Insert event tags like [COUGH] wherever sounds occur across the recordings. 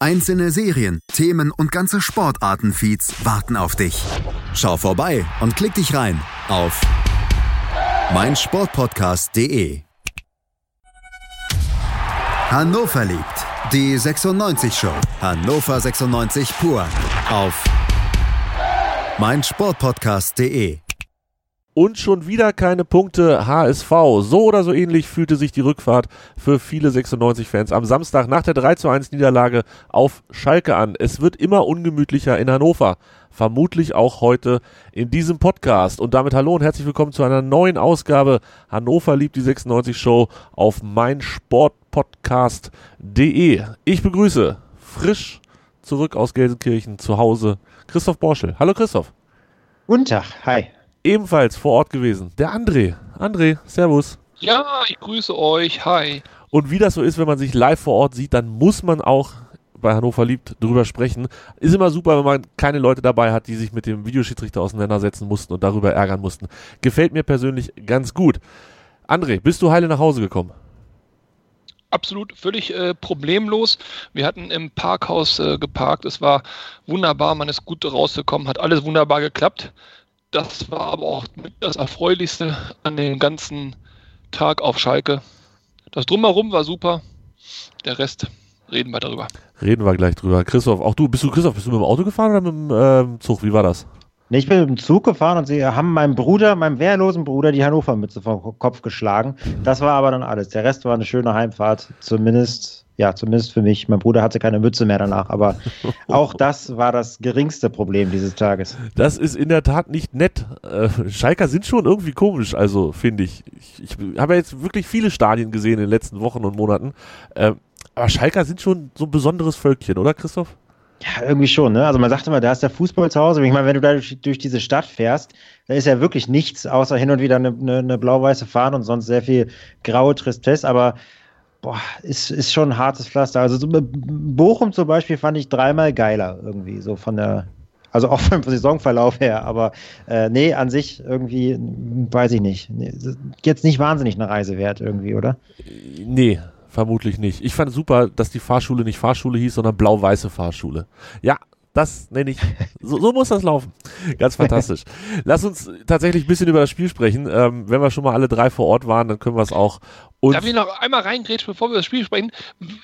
Einzelne Serien, Themen und ganze Sportartenfeeds warten auf dich. Schau vorbei und klick dich rein auf meinsportpodcast.de. Hannover liebt die 96 Show. Hannover 96 pur auf meinsportpodcast.de. Und schon wieder keine Punkte HSV. So oder so ähnlich fühlte sich die Rückfahrt für viele 96-Fans am Samstag nach der 3 zu 1 Niederlage auf Schalke an. Es wird immer ungemütlicher in Hannover. Vermutlich auch heute in diesem Podcast. Und damit hallo und herzlich willkommen zu einer neuen Ausgabe Hannover liebt die 96 Show auf meinsportpodcast.de. Ich begrüße frisch zurück aus Gelsenkirchen zu Hause Christoph Borschel. Hallo Christoph. Guten Tag, hi ebenfalls vor Ort gewesen. Der André. André, Servus. Ja, ich grüße euch. Hi. Und wie das so ist, wenn man sich live vor Ort sieht, dann muss man auch bei Hannover liebt drüber sprechen. Ist immer super, wenn man keine Leute dabei hat, die sich mit dem Videoschiedsrichter auseinandersetzen mussten und darüber ärgern mussten. Gefällt mir persönlich ganz gut. André, bist du heile nach Hause gekommen? Absolut, völlig äh, problemlos. Wir hatten im Parkhaus äh, geparkt. Es war wunderbar, man ist gut rausgekommen, hat alles wunderbar geklappt das war aber auch das Erfreulichste an dem ganzen Tag auf Schalke. Das Drumherum war super. Der Rest reden wir darüber. Reden wir gleich drüber. Christoph, auch du, bist du Christoph, bist du mit dem Auto gefahren oder mit dem äh, Zug? Wie war das? Nee, ich bin mit dem Zug gefahren und sie haben meinem Bruder, meinem wehrlosen Bruder, die Hannover-Mütze vom Kopf geschlagen. Das war aber dann alles. Der Rest war eine schöne Heimfahrt, zumindest ja, zumindest für mich. Mein Bruder hatte keine Mütze mehr danach, aber [LAUGHS] auch das war das geringste Problem dieses Tages. Das ist in der Tat nicht nett. Äh, Schalker sind schon irgendwie komisch, also finde ich. Ich, ich habe ja jetzt wirklich viele Stadien gesehen in den letzten Wochen und Monaten. Äh, aber Schalker sind schon so ein besonderes Völkchen, oder Christoph? Ja, irgendwie schon, ne? Also man sagt immer, da ist der Fußball zu Hause. Ich meine, wenn du da durch, durch diese Stadt fährst, da ist ja wirklich nichts, außer hin und wieder eine, eine, eine blau-weiße Fahne und sonst sehr viel graue Tristesse. Aber boah, ist, ist schon ein hartes Pflaster. Also so, Bochum zum Beispiel fand ich dreimal geiler irgendwie, so von der, also auch [LAUGHS] vom Saisonverlauf her, aber äh, nee, an sich irgendwie, weiß ich nicht. Jetzt nicht wahnsinnig eine Reise wert irgendwie, oder? Nee, vermutlich nicht. Ich fand super, dass die Fahrschule nicht Fahrschule hieß, sondern blau-weiße Fahrschule. Ja, das nenne ich, so, so, muss das laufen. Ganz fantastisch. [LAUGHS] Lass uns tatsächlich ein bisschen über das Spiel sprechen. Ähm, wenn wir schon mal alle drei vor Ort waren, dann können wir es auch und Darf ich noch einmal reingrätschen, bevor wir das Spiel sprechen?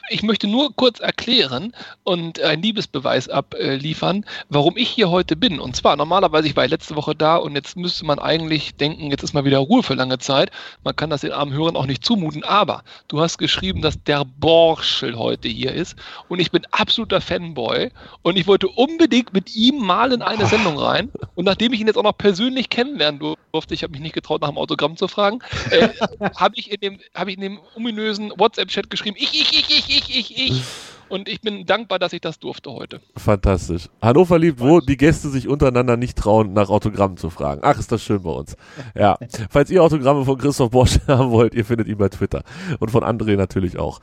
Ich möchte nur kurz erklären und einen Liebesbeweis abliefern, warum ich hier heute bin. Und zwar, normalerweise, ich war letzte Woche da und jetzt müsste man eigentlich denken, jetzt ist mal wieder Ruhe für lange Zeit. Man kann das den armen Hörern auch nicht zumuten, aber du hast geschrieben, dass der Borschel heute hier ist und ich bin absoluter Fanboy und ich wollte unbedingt mit ihm mal in eine [LAUGHS] Sendung rein und nachdem ich ihn jetzt auch noch persönlich kennenlernen durfte, ich habe mich nicht getraut, nach dem Autogramm zu fragen, äh, [LAUGHS] habe ich in dem habe ich in dem ominösen WhatsApp-Chat geschrieben, ich, ich, ich, ich, ich, ich, ich. Und ich bin dankbar, dass ich das durfte heute. Fantastisch. Hannover liebt, wo die Gäste sich untereinander nicht trauen, nach Autogrammen zu fragen. Ach, ist das schön bei uns. Ja. Falls ihr Autogramme von Christoph Bosch [LAUGHS] haben wollt, ihr findet ihn bei Twitter. Und von André natürlich auch.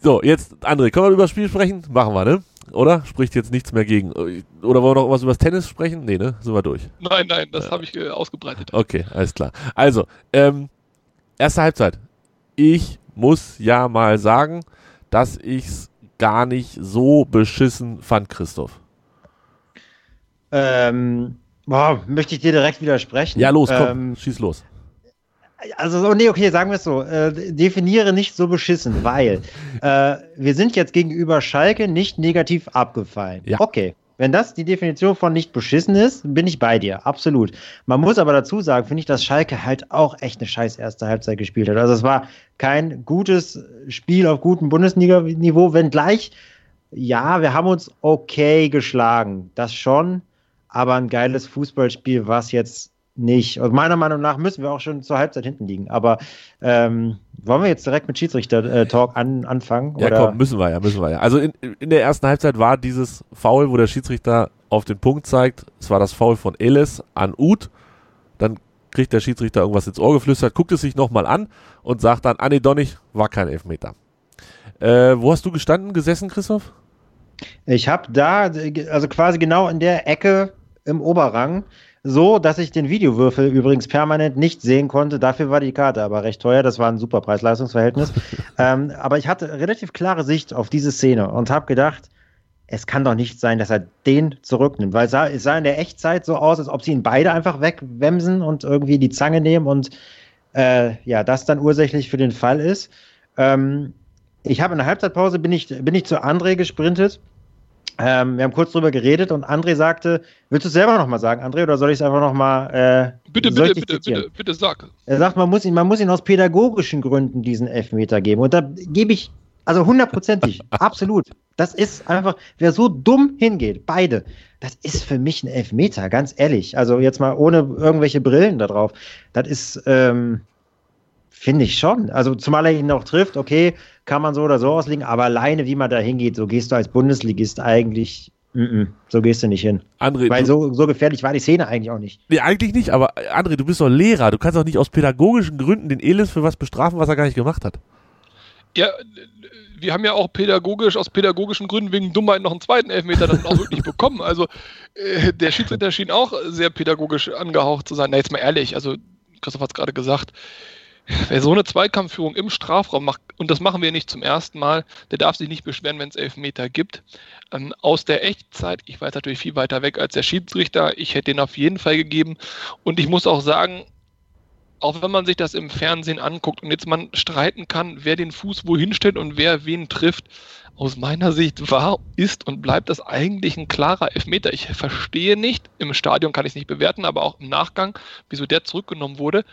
So, jetzt, André, können wir über das Spiel sprechen? Machen wir, ne? Oder? Spricht jetzt nichts mehr gegen. Oder wollen wir noch was über das Tennis sprechen? Nee, ne? Sind wir durch. Nein, nein, das ja. habe ich äh, ausgebreitet. Okay, alles klar. Also, ähm, erste Halbzeit ich muss ja mal sagen, dass ich es gar nicht so beschissen fand, Christoph. Ähm, boah, möchte ich dir direkt widersprechen. Ja, los, komm, ähm, schieß los. Also, so, nee, okay, sagen wir es so. Äh, definiere nicht so beschissen, weil [LAUGHS] äh, wir sind jetzt gegenüber Schalke nicht negativ abgefallen. Ja. Okay. Wenn das die Definition von nicht beschissen ist, bin ich bei dir, absolut. Man muss aber dazu sagen, finde ich, dass Schalke halt auch echt eine scheiß erste Halbzeit gespielt hat. Also es war kein gutes Spiel auf gutem Bundesliga-Niveau, wenngleich, ja, wir haben uns okay geschlagen, das schon, aber ein geiles Fußballspiel war es jetzt nicht. Und meiner Meinung nach müssen wir auch schon zur Halbzeit hinten liegen. Aber ähm, wollen wir jetzt direkt mit Schiedsrichter-Talk an, anfangen? Ja, komm, müssen wir ja, müssen wir ja. Also in, in der ersten Halbzeit war dieses Foul, wo der Schiedsrichter auf den Punkt zeigt, es war das Foul von Ellis an Uth. Dann kriegt der Schiedsrichter irgendwas ins Ohr geflüstert, guckt es sich nochmal an und sagt dann, ah nee, doch nicht, war kein Elfmeter. Äh, wo hast du gestanden, gesessen, Christoph? Ich habe da, also quasi genau in der Ecke im Oberrang, so, dass ich den Videowürfel übrigens permanent nicht sehen konnte. Dafür war die Karte aber recht teuer. Das war ein super Preis-Leistungs-Verhältnis. [LAUGHS] ähm, aber ich hatte relativ klare Sicht auf diese Szene und habe gedacht, es kann doch nicht sein, dass er den zurücknimmt, weil es sah, es sah in der Echtzeit so aus, als ob sie ihn beide einfach wegwemsen und irgendwie die Zange nehmen und äh, ja, das dann ursächlich für den Fall ist. Ähm, ich habe in der Halbzeitpause bin ich, bin ich zu André gesprintet. Ähm, wir haben kurz drüber geredet und André sagte, willst du es selber nochmal sagen, André, oder soll ich es einfach nochmal äh, Bitte, bitte, bitte, bitte, bitte sag. Er sagt, man muss, ihn, man muss ihn aus pädagogischen Gründen diesen Elfmeter geben. Und da gebe ich, also hundertprozentig, [LAUGHS] absolut. Das ist einfach, wer so dumm hingeht, beide, das ist für mich ein Elfmeter, ganz ehrlich. Also jetzt mal ohne irgendwelche Brillen da drauf. Das ist, ähm, finde ich schon. Also zumal er ihn noch trifft, okay, kann man so oder so auslegen, aber alleine, wie man da hingeht, so gehst du als Bundesligist eigentlich Mm -mm, so gehst du nicht hin. André, Weil so, so gefährlich war die Szene eigentlich auch nicht. Nee, eigentlich nicht, aber André, du bist doch Lehrer. Du kannst doch nicht aus pädagogischen Gründen den Elis für was bestrafen, was er gar nicht gemacht hat. Ja, wir haben ja auch pädagogisch, aus pädagogischen Gründen wegen Dummheit noch einen zweiten Elfmeter dann auch wirklich bekommen. Also äh, der Schiedsrichter schien auch sehr pädagogisch angehaucht zu sein. Na, jetzt mal ehrlich, also Christoph hat es gerade gesagt, wer so eine Zweikampfführung im Strafraum macht, und das machen wir nicht zum ersten Mal, der darf sich nicht beschweren, wenn es Elfmeter gibt. Ähm, aus der Echtzeit, ich weiß natürlich viel weiter weg als der Schiedsrichter, ich hätte den auf jeden Fall gegeben. Und ich muss auch sagen, auch wenn man sich das im Fernsehen anguckt und jetzt man streiten kann, wer den Fuß wohin stellt und wer wen trifft, aus meiner Sicht war, ist und bleibt das eigentlich ein klarer Elfmeter. Ich verstehe nicht, im Stadion kann ich es nicht bewerten, aber auch im Nachgang, wieso der zurückgenommen wurde.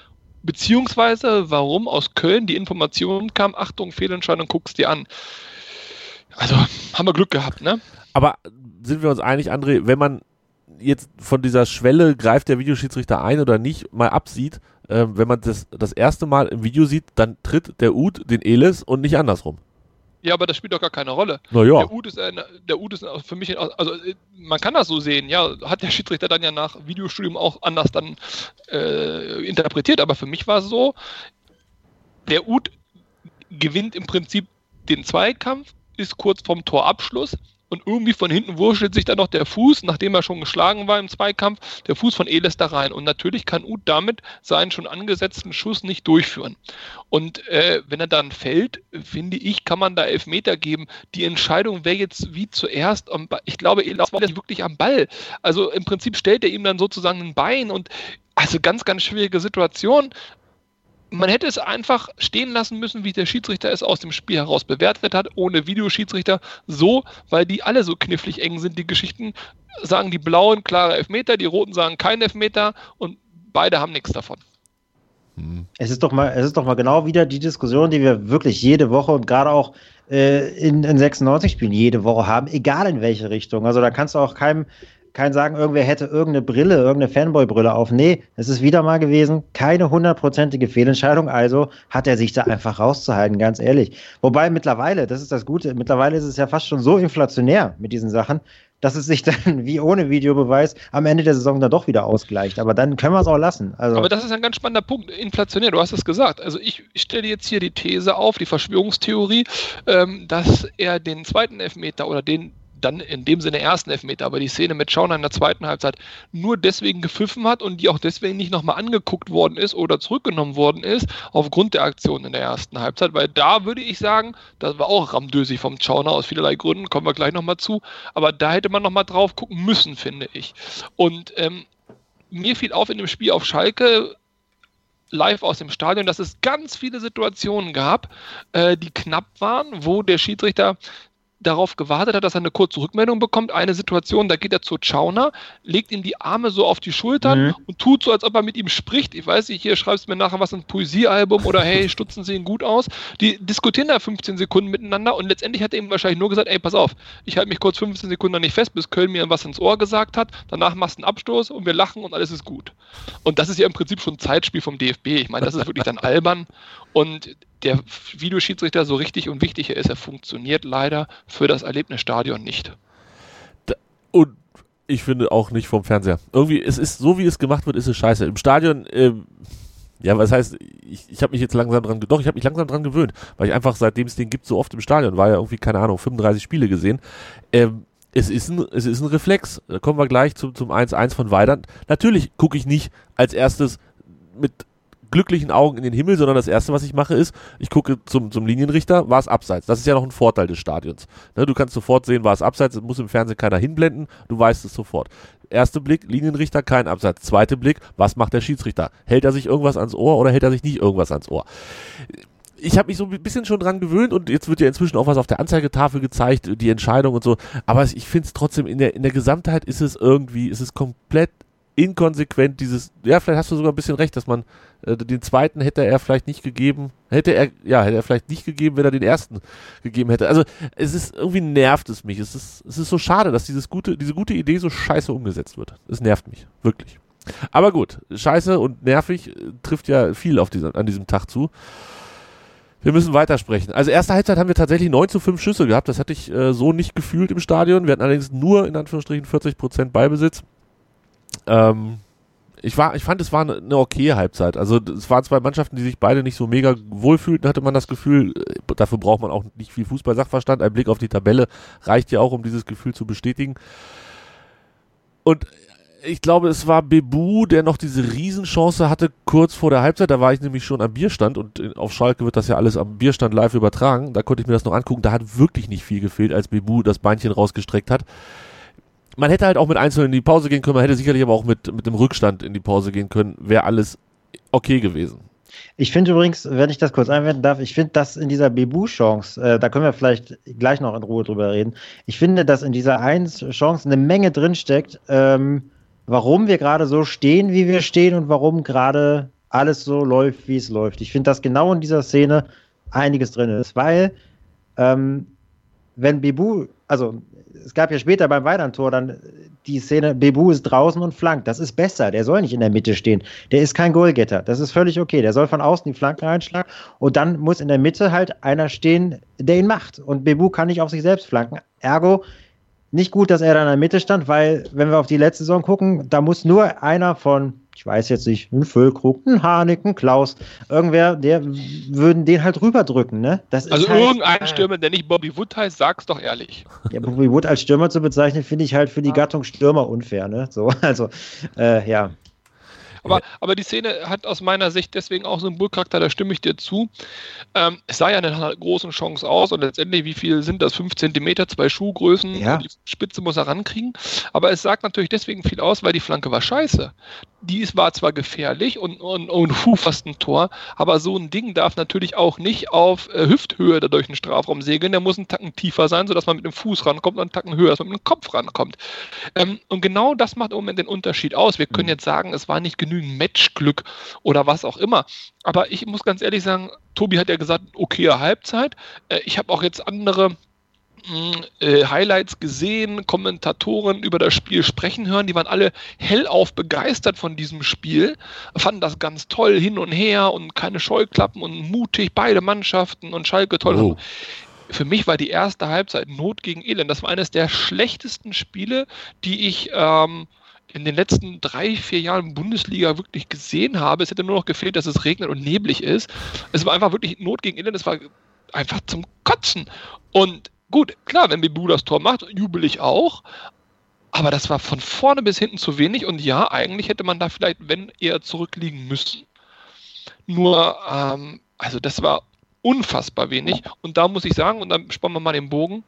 Beziehungsweise, warum aus Köln die Information kam, Achtung, Fehlentscheidung, guckst dir an. Also, haben wir Glück gehabt, ne? Aber sind wir uns einig, André, wenn man jetzt von dieser Schwelle greift der Videoschiedsrichter ein oder nicht, mal absieht, äh, wenn man das das erste Mal im Video sieht, dann tritt der Ud den Elis und nicht andersrum. Ja, aber das spielt doch gar keine Rolle. Na ja. Der Ud ist, ein, der Ud ist für mich, also man kann das so sehen, ja, hat der Schiedsrichter dann ja nach Videostudium auch anders dann äh, interpretiert, aber für mich war es so, der Ud gewinnt im Prinzip den Zweikampf, ist kurz vorm Torabschluss, und irgendwie von hinten wurschtelt sich dann noch der Fuß, nachdem er schon geschlagen war im Zweikampf, der Fuß von Eles da rein. Und natürlich kann Uth damit seinen schon angesetzten Schuss nicht durchführen. Und äh, wenn er dann fällt, finde ich, kann man da Elfmeter geben. Die Entscheidung wäre jetzt wie zuerst, ich glaube, Eles war wirklich am Ball. Also im Prinzip stellt er ihm dann sozusagen ein Bein und also ganz, ganz schwierige Situation man hätte es einfach stehen lassen müssen, wie der Schiedsrichter es aus dem Spiel heraus bewertet hat, ohne Videoschiedsrichter, so, weil die alle so knifflig eng sind, die Geschichten, sagen die Blauen klare Elfmeter, die Roten sagen kein Elfmeter und beide haben nichts davon. Hm. Es ist doch mal, es ist doch mal genau wieder die Diskussion, die wir wirklich jede Woche und gerade auch äh, in, in 96 Spielen jede Woche haben, egal in welche Richtung. Also da kannst du auch keinem kein sagen, irgendwer hätte irgendeine Brille, irgendeine Fanboy-Brille auf. Nee, es ist wieder mal gewesen, keine hundertprozentige Fehlentscheidung, also hat er sich da einfach rauszuhalten, ganz ehrlich. Wobei mittlerweile, das ist das Gute, mittlerweile ist es ja fast schon so inflationär mit diesen Sachen, dass es sich dann [LAUGHS] wie ohne Videobeweis am Ende der Saison dann doch wieder ausgleicht. Aber dann können wir es auch lassen. Also Aber das ist ein ganz spannender Punkt. Inflationär, du hast es gesagt. Also ich, ich stelle jetzt hier die These auf, die Verschwörungstheorie, ähm, dass er den zweiten Elfmeter oder den dann in dem Sinne ersten Elfmeter, aber die Szene mit Schauner in der zweiten Halbzeit nur deswegen gepfiffen hat und die auch deswegen nicht nochmal angeguckt worden ist oder zurückgenommen worden ist, aufgrund der Aktion in der ersten Halbzeit, weil da würde ich sagen, das war auch ramdösig vom Schauner aus vielerlei Gründen, kommen wir gleich nochmal zu, aber da hätte man nochmal drauf gucken müssen, finde ich. Und ähm, mir fiel auf in dem Spiel auf Schalke, live aus dem Stadion, dass es ganz viele Situationen gab, äh, die knapp waren, wo der Schiedsrichter darauf gewartet hat, dass er eine kurze Rückmeldung bekommt. Eine Situation, da geht er zu Chauner, legt ihm die Arme so auf die Schultern mhm. und tut so, als ob er mit ihm spricht. Ich weiß nicht, hier schreibst du mir nachher was ein Poesiealbum oder hey, [LAUGHS] stutzen sie ihn gut aus. Die diskutieren da 15 Sekunden miteinander und letztendlich hat er ihm wahrscheinlich nur gesagt, ey, pass auf, ich halte mich kurz 15 Sekunden nicht fest, bis Köln mir was ins Ohr gesagt hat. Danach machst du einen Abstoß und wir lachen und alles ist gut. Und das ist ja im Prinzip schon ein Zeitspiel vom DFB. Ich meine, das ist wirklich dann albern. Und der Videoschiedsrichter, so richtig und wichtig er ist, er funktioniert leider für das Erlebnisstadion nicht. Und ich finde auch nicht vom Fernseher. Irgendwie, es ist so, wie es gemacht wird, ist es scheiße. Im Stadion, äh, Ja, was heißt, ich, ich habe mich jetzt langsam dran, doch, ich habe mich langsam dran gewöhnt, weil ich einfach, seitdem es den gibt, so oft im Stadion, war ja irgendwie, keine Ahnung, 35 Spiele gesehen. Ähm, es ist ein, es ist ein Reflex. Da kommen wir gleich zum, zum 1-1 von Weidern. Natürlich gucke ich nicht als erstes mit glücklichen Augen in den Himmel, sondern das erste, was ich mache, ist, ich gucke zum, zum Linienrichter, war es abseits. Das ist ja noch ein Vorteil des Stadions. Ne, du kannst sofort sehen, war es abseits, muss im Fernsehen keiner hinblenden, du weißt es sofort. Erster Blick, Linienrichter, kein Abseits. Zweiter Blick, was macht der Schiedsrichter? Hält er sich irgendwas ans Ohr oder hält er sich nicht irgendwas ans Ohr? ich habe mich so ein bisschen schon dran gewöhnt und jetzt wird ja inzwischen auch was auf der Anzeigetafel gezeigt, die Entscheidung und so. Aber ich finde es trotzdem in der, in der Gesamtheit ist es irgendwie, ist es komplett inkonsequent dieses, ja, vielleicht hast du sogar ein bisschen recht, dass man äh, den zweiten hätte er vielleicht nicht gegeben, hätte er, ja, hätte er vielleicht nicht gegeben, wenn er den ersten gegeben hätte. Also es ist, irgendwie nervt es mich. Es ist, es ist so schade, dass dieses gute, diese gute Idee so scheiße umgesetzt wird. Es nervt mich, wirklich. Aber gut, scheiße und nervig äh, trifft ja viel auf dieser, an diesem Tag zu. Wir müssen weitersprechen. Also erste Halbzeit haben wir tatsächlich 9 zu 5 Schüsse gehabt. Das hatte ich äh, so nicht gefühlt im Stadion. Wir hatten allerdings nur in Anführungsstrichen 40 Prozent Beibesitz. Ähm, ich, war, ich fand, es war eine, eine okay Halbzeit. Also es waren zwei Mannschaften, die sich beide nicht so mega wohlfühlten, hatte man das Gefühl. Äh, dafür braucht man auch nicht viel Fußball-Sachverstand. Ein Blick auf die Tabelle reicht ja auch, um dieses Gefühl zu bestätigen. Und ich glaube, es war Bebu, der noch diese Riesenchance hatte kurz vor der Halbzeit. Da war ich nämlich schon am Bierstand und auf Schalke wird das ja alles am Bierstand live übertragen. Da konnte ich mir das noch angucken. Da hat wirklich nicht viel gefehlt, als Bebu das Beinchen rausgestreckt hat man hätte halt auch mit Einzelnen in die Pause gehen können, man hätte sicherlich aber auch mit, mit dem Rückstand in die Pause gehen können, wäre alles okay gewesen. Ich finde übrigens, wenn ich das kurz einwenden darf, ich finde, dass in dieser Bebu-Chance, äh, da können wir vielleicht gleich noch in Ruhe drüber reden, ich finde, dass in dieser 1-Chance eine Menge drinsteckt, ähm, warum wir gerade so stehen, wie wir stehen und warum gerade alles so läuft, wie es läuft. Ich finde, dass genau in dieser Szene einiges drin ist, weil ähm, wenn Bebu, also es gab ja später beim Weidern-Tor dann die Szene, Bebu ist draußen und flankt. Das ist besser. Der soll nicht in der Mitte stehen. Der ist kein Goalgetter. Das ist völlig okay. Der soll von außen die Flanken einschlagen und dann muss in der Mitte halt einer stehen, der ihn macht. Und Bebu kann nicht auf sich selbst flanken. Ergo, nicht gut, dass er da in der Mitte stand, weil, wenn wir auf die letzte Saison gucken, da muss nur einer von ich weiß jetzt nicht, ein Füllkrug, ein Harnik, ein Klaus, irgendwer, der würden den halt rüberdrücken, ne? Das also halt, irgendein äh, Stürmer, der nicht Bobby Wood heißt, sag's doch ehrlich. Ja, Bobby Wood als Stürmer zu bezeichnen, finde ich halt für die Gattung Stürmer unfair, ne? So, [LAUGHS] also, äh, ja. Aber, aber die Szene hat aus meiner Sicht deswegen auch Symbolcharakter, da stimme ich dir zu. Ähm, es sah ja eine große Chance aus und letztendlich, wie viel sind das? Fünf Zentimeter, zwei Schuhgrößen, ja. die Spitze muss er rankriegen. Aber es sagt natürlich deswegen viel aus, weil die Flanke war scheiße die war zwar gefährlich und, und, und puh, fast ein Tor, aber so ein Ding darf natürlich auch nicht auf äh, Hüfthöhe da durch den Strafraum segeln. Der muss einen Tacken tiefer sein, sodass man mit dem Fuß rankommt und einen Tacken höher, dass man mit dem Kopf rankommt. Ähm, und genau das macht im Moment den Unterschied aus. Wir können mhm. jetzt sagen, es war nicht genügend Matchglück oder was auch immer. Aber ich muss ganz ehrlich sagen, Tobi hat ja gesagt, okay, Halbzeit. Äh, ich habe auch jetzt andere äh, Highlights gesehen, Kommentatoren über das Spiel sprechen hören. Die waren alle hellauf begeistert von diesem Spiel, fanden das ganz toll hin und her und keine Scheuklappen und mutig, beide Mannschaften und Schalke toll. Oh. Für mich war die erste Halbzeit Not gegen Elend. Das war eines der schlechtesten Spiele, die ich ähm, in den letzten drei, vier Jahren Bundesliga wirklich gesehen habe. Es hätte nur noch gefehlt, dass es regnet und neblig ist. Es war einfach wirklich Not gegen Elend. Es war einfach zum Kotzen. Und Gut, klar, wenn Bibu das Tor macht, jubel ich auch. Aber das war von vorne bis hinten zu wenig. Und ja, eigentlich hätte man da vielleicht, wenn eher zurückliegen müssen. Nur, ähm, also das war unfassbar wenig. Und da muss ich sagen, und dann spannen wir mal den Bogen.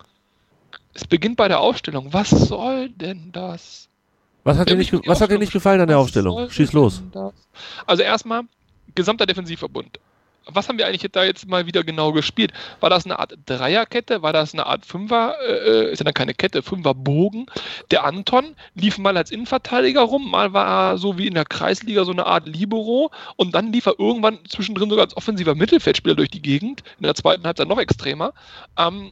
Es beginnt bei der Aufstellung. Was soll denn das? Was hat, dir nicht, was hat dir nicht gefallen an der Aufstellung? Schieß los. Also erstmal, gesamter Defensivverbund was haben wir eigentlich da jetzt mal wieder genau gespielt? War das eine Art Dreierkette? War das eine Art Fünfer? Äh, ist ja dann keine Kette, Fünferbogen. Der Anton lief mal als Innenverteidiger rum, mal war er so wie in der Kreisliga so eine Art Libero und dann lief er irgendwann zwischendrin sogar als offensiver Mittelfeldspieler durch die Gegend. In der zweiten Halbzeit noch extremer. Ähm,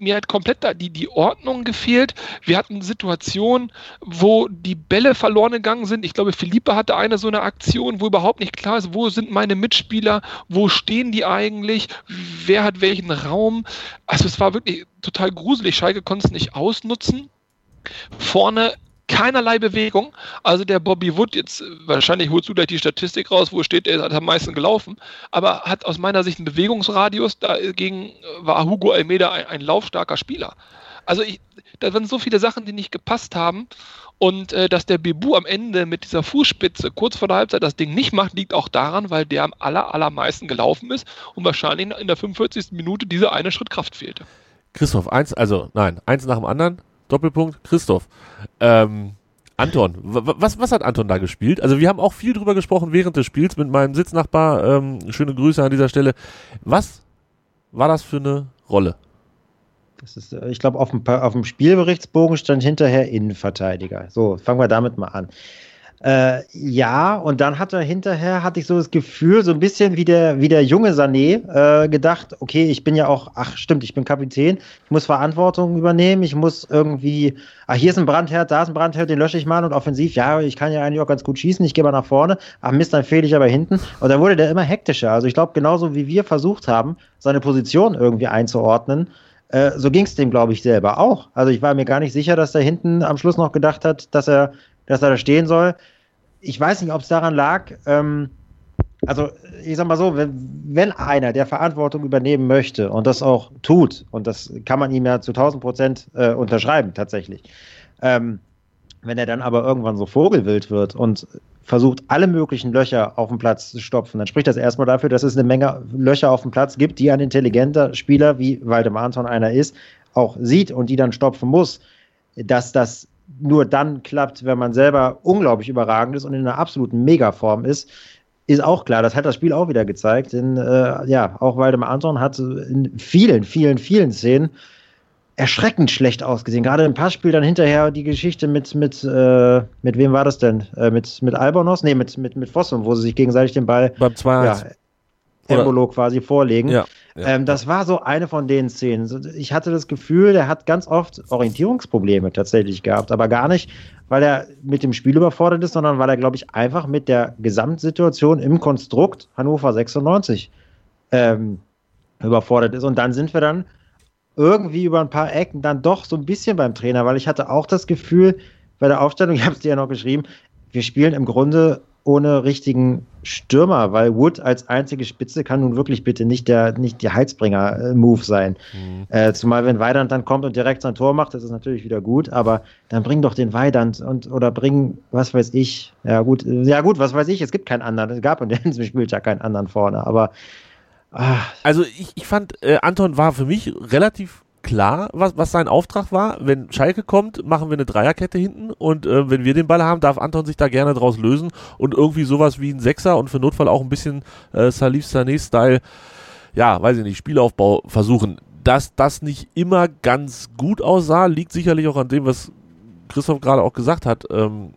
mir hat komplett da die, die Ordnung gefehlt. Wir hatten Situationen, wo die Bälle verloren gegangen sind. Ich glaube, Philippe hatte eine so eine Aktion, wo überhaupt nicht klar ist, wo sind meine Mitspieler, wo stehen die eigentlich, wer hat welchen Raum. Also es war wirklich total gruselig. Schalke konnte es nicht ausnutzen. Vorne keinerlei Bewegung. Also der Bobby Wood, jetzt wahrscheinlich holst du gleich die Statistik raus, wo steht, er hat am meisten gelaufen, aber hat aus meiner Sicht einen Bewegungsradius. Dagegen war Hugo Almeida ein, ein laufstarker Spieler. Also ich, da waren so viele Sachen, die nicht gepasst haben. Und äh, dass der Bebu am Ende mit dieser Fußspitze kurz vor der Halbzeit das Ding nicht macht, liegt auch daran, weil der am aller, allermeisten gelaufen ist und wahrscheinlich in der 45. Minute diese eine Schritt Kraft fehlte. Christoph, eins, also nein, eins nach dem anderen. Doppelpunkt, Christoph. Ähm, Anton, was, was hat Anton da gespielt? Also wir haben auch viel drüber gesprochen während des Spiels mit meinem Sitznachbar. Ähm, schöne Grüße an dieser Stelle. Was war das für eine Rolle? Das ist, äh, ich glaube, auf dem, auf dem Spielberichtsbogen stand hinterher Innenverteidiger. So, fangen wir damit mal an. Äh, ja, und dann hat er hinterher, hatte ich so das Gefühl, so ein bisschen wie der, wie der junge Sané, äh, gedacht, okay, ich bin ja auch, ach stimmt, ich bin Kapitän, ich muss Verantwortung übernehmen, ich muss irgendwie, ach, hier ist ein Brandherd, da ist ein Brandherd, den lösche ich mal und offensiv, ja, ich kann ja eigentlich auch ganz gut schießen, ich gehe mal nach vorne, ach Mist, dann fehle ich aber hinten. Und dann wurde der immer hektischer. Also ich glaube, genauso wie wir versucht haben, seine Position irgendwie einzuordnen, äh, so ging es dem, glaube ich, selber auch. Also ich war mir gar nicht sicher, dass er hinten am Schluss noch gedacht hat, dass er dass er da stehen soll. Ich weiß nicht, ob es daran lag. Ähm, also, ich sag mal so, wenn, wenn, einer der Verantwortung übernehmen möchte und das auch tut, und das kann man ihm ja zu 1000 Prozent äh, unterschreiben, tatsächlich, ähm, wenn er dann aber irgendwann so vogelwild wird und versucht, alle möglichen Löcher auf dem Platz zu stopfen, dann spricht das erstmal dafür, dass es eine Menge Löcher auf dem Platz gibt, die ein intelligenter Spieler, wie Waldemar Anton einer ist, auch sieht und die dann stopfen muss. Dass das nur dann klappt, wenn man selber unglaublich überragend ist und in einer absoluten Megaform ist, ist auch klar. Das hat das Spiel auch wieder gezeigt. Denn äh, ja, auch Waldemar Anton hat in vielen, vielen, vielen Szenen erschreckend schlecht ausgesehen. Gerade im Passspiel dann hinterher die Geschichte mit, mit, äh, mit wem war das denn? Äh, mit, mit Albonos? Nee, mit, mit, mit Fossum, wo sie sich gegenseitig den Ball beim 2 ja, Embolo quasi vorlegen. Ja. Ähm, das war so eine von den Szenen. Ich hatte das Gefühl, der hat ganz oft Orientierungsprobleme tatsächlich gehabt, aber gar nicht, weil er mit dem Spiel überfordert ist, sondern weil er, glaube ich, einfach mit der Gesamtsituation im Konstrukt Hannover 96 ähm, überfordert ist. Und dann sind wir dann irgendwie über ein paar Ecken dann doch so ein bisschen beim Trainer, weil ich hatte auch das Gefühl bei der Aufstellung, [LAUGHS] ich habe es dir ja noch geschrieben, wir spielen im Grunde ohne richtigen Stürmer, weil Wood als einzige Spitze kann nun wirklich bitte nicht der, nicht der Heizbringer-Move sein. Mhm. Äh, zumal wenn Weidand dann kommt und direkt sein Tor macht, das ist natürlich wieder gut, aber dann bring doch den Weidand und oder bring, was weiß ich, ja gut, ja gut, was weiß ich, es gibt keinen anderen, es gab in diesem [LAUGHS] Spieltag keinen anderen vorne, aber ach. Also ich, ich fand, äh, Anton war für mich relativ klar, was, was sein Auftrag war. Wenn Schalke kommt, machen wir eine Dreierkette hinten und äh, wenn wir den Ball haben, darf Anton sich da gerne draus lösen und irgendwie sowas wie ein Sechser und für Notfall auch ein bisschen äh, Salif Sané-Style, ja, weiß ich nicht, Spielaufbau versuchen. Dass das nicht immer ganz gut aussah, liegt sicherlich auch an dem, was Christoph gerade auch gesagt hat. Ähm,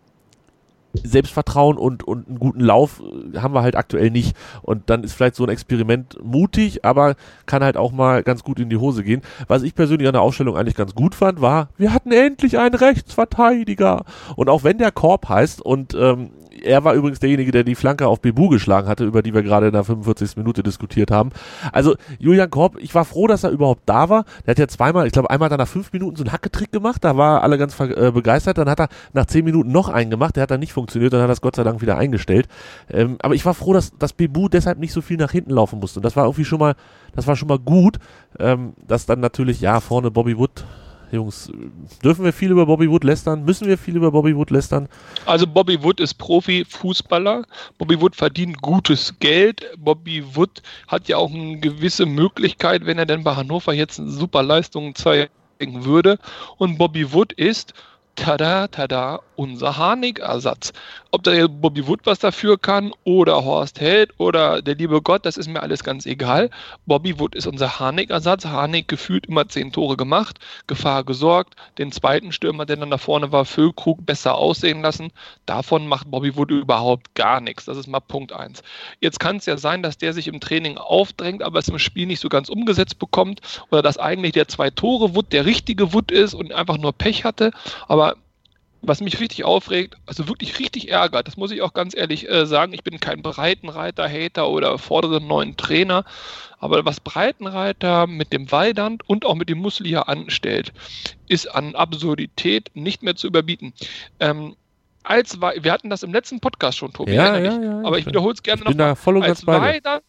Selbstvertrauen und, und einen guten Lauf äh, haben wir halt aktuell nicht. Und dann ist vielleicht so ein Experiment mutig, aber kann halt auch mal ganz gut in die Hose gehen. Was ich persönlich an der Ausstellung eigentlich ganz gut fand, war, wir hatten endlich einen Rechtsverteidiger. Und auch wenn der Korb heißt und ähm, er war übrigens derjenige, der die Flanke auf Bebu geschlagen hatte, über die wir gerade in der 45. Minute diskutiert haben. Also Julian Korb, ich war froh, dass er überhaupt da war. Der hat ja zweimal, ich glaube einmal hat er nach fünf Minuten so einen Hacketrick gemacht, da war alle ganz äh, begeistert. Dann hat er nach zehn Minuten noch einen gemacht, der hat dann nicht funktioniert, dann hat er das Gott sei Dank wieder eingestellt. Ähm, aber ich war froh, dass, dass Bebu deshalb nicht so viel nach hinten laufen musste. Und das war irgendwie schon mal, das war schon mal gut, ähm, dass dann natürlich, ja, vorne Bobby Wood Jungs, dürfen wir viel über Bobby Wood lästern? Müssen wir viel über Bobby Wood lästern? Also Bobby Wood ist Profi-Fußballer. Bobby Wood verdient gutes Geld. Bobby Wood hat ja auch eine gewisse Möglichkeit, wenn er denn bei Hannover jetzt super Leistung zeigen würde. Und Bobby Wood ist tada, tada, unser Harnik-Ersatz. Ob da Bobby Wood was dafür kann oder Horst Held oder der liebe Gott, das ist mir alles ganz egal. Bobby Wood ist unser Harnik-Ersatz. Harnik gefühlt immer zehn Tore gemacht, Gefahr gesorgt, den zweiten Stürmer, der dann da vorne war, Füllkrug, besser aussehen lassen. Davon macht Bobby Wood überhaupt gar nichts. Das ist mal Punkt eins. Jetzt kann es ja sein, dass der sich im Training aufdrängt, aber es im Spiel nicht so ganz umgesetzt bekommt oder dass eigentlich der zwei Tore Wood der richtige Wood ist und einfach nur Pech hatte. Aber was mich richtig aufregt, also wirklich richtig ärgert, das muss ich auch ganz ehrlich äh, sagen, ich bin kein Breitenreiter, Hater oder fordere einen neuen Trainer, aber was Breitenreiter mit dem Weidand und auch mit dem Muslia anstellt, ist an Absurdität nicht mehr zu überbieten. Ähm, als wir hatten das im letzten Podcast schon, Tobi, ja, ja, ja, aber ich wiederhole es gerne noch. Da voll und als Weidand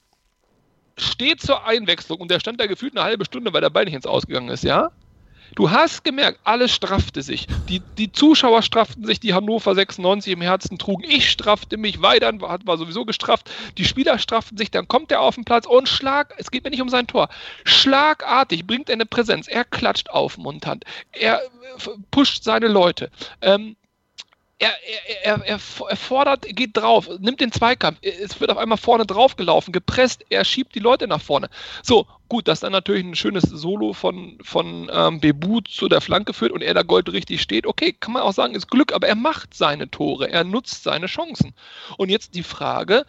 steht zur Einwechslung und der stand da gefühlt eine halbe Stunde, weil der Ball nicht ins Ausgegangen ist, ja? Du hast gemerkt, alles straffte sich. Die, die Zuschauer strafften sich, die Hannover 96 im Herzen trugen. Ich straffte mich, Weidern war, war sowieso gestrafft. Die Spieler strafften sich, dann kommt er auf den Platz und schlag, es geht mir nicht um sein Tor. Schlagartig bringt er eine Präsenz. Er klatscht aufmunternd. Er pusht seine Leute. Ähm, er, er, er, er, fordert, geht drauf, nimmt den Zweikampf, es wird auf einmal vorne drauf gelaufen, gepresst, er schiebt die Leute nach vorne. So, gut, dass dann natürlich ein schönes Solo von, von ähm, Bebu zu der Flanke führt und er da Gold richtig steht, okay, kann man auch sagen, ist Glück, aber er macht seine Tore, er nutzt seine Chancen. Und jetzt die Frage,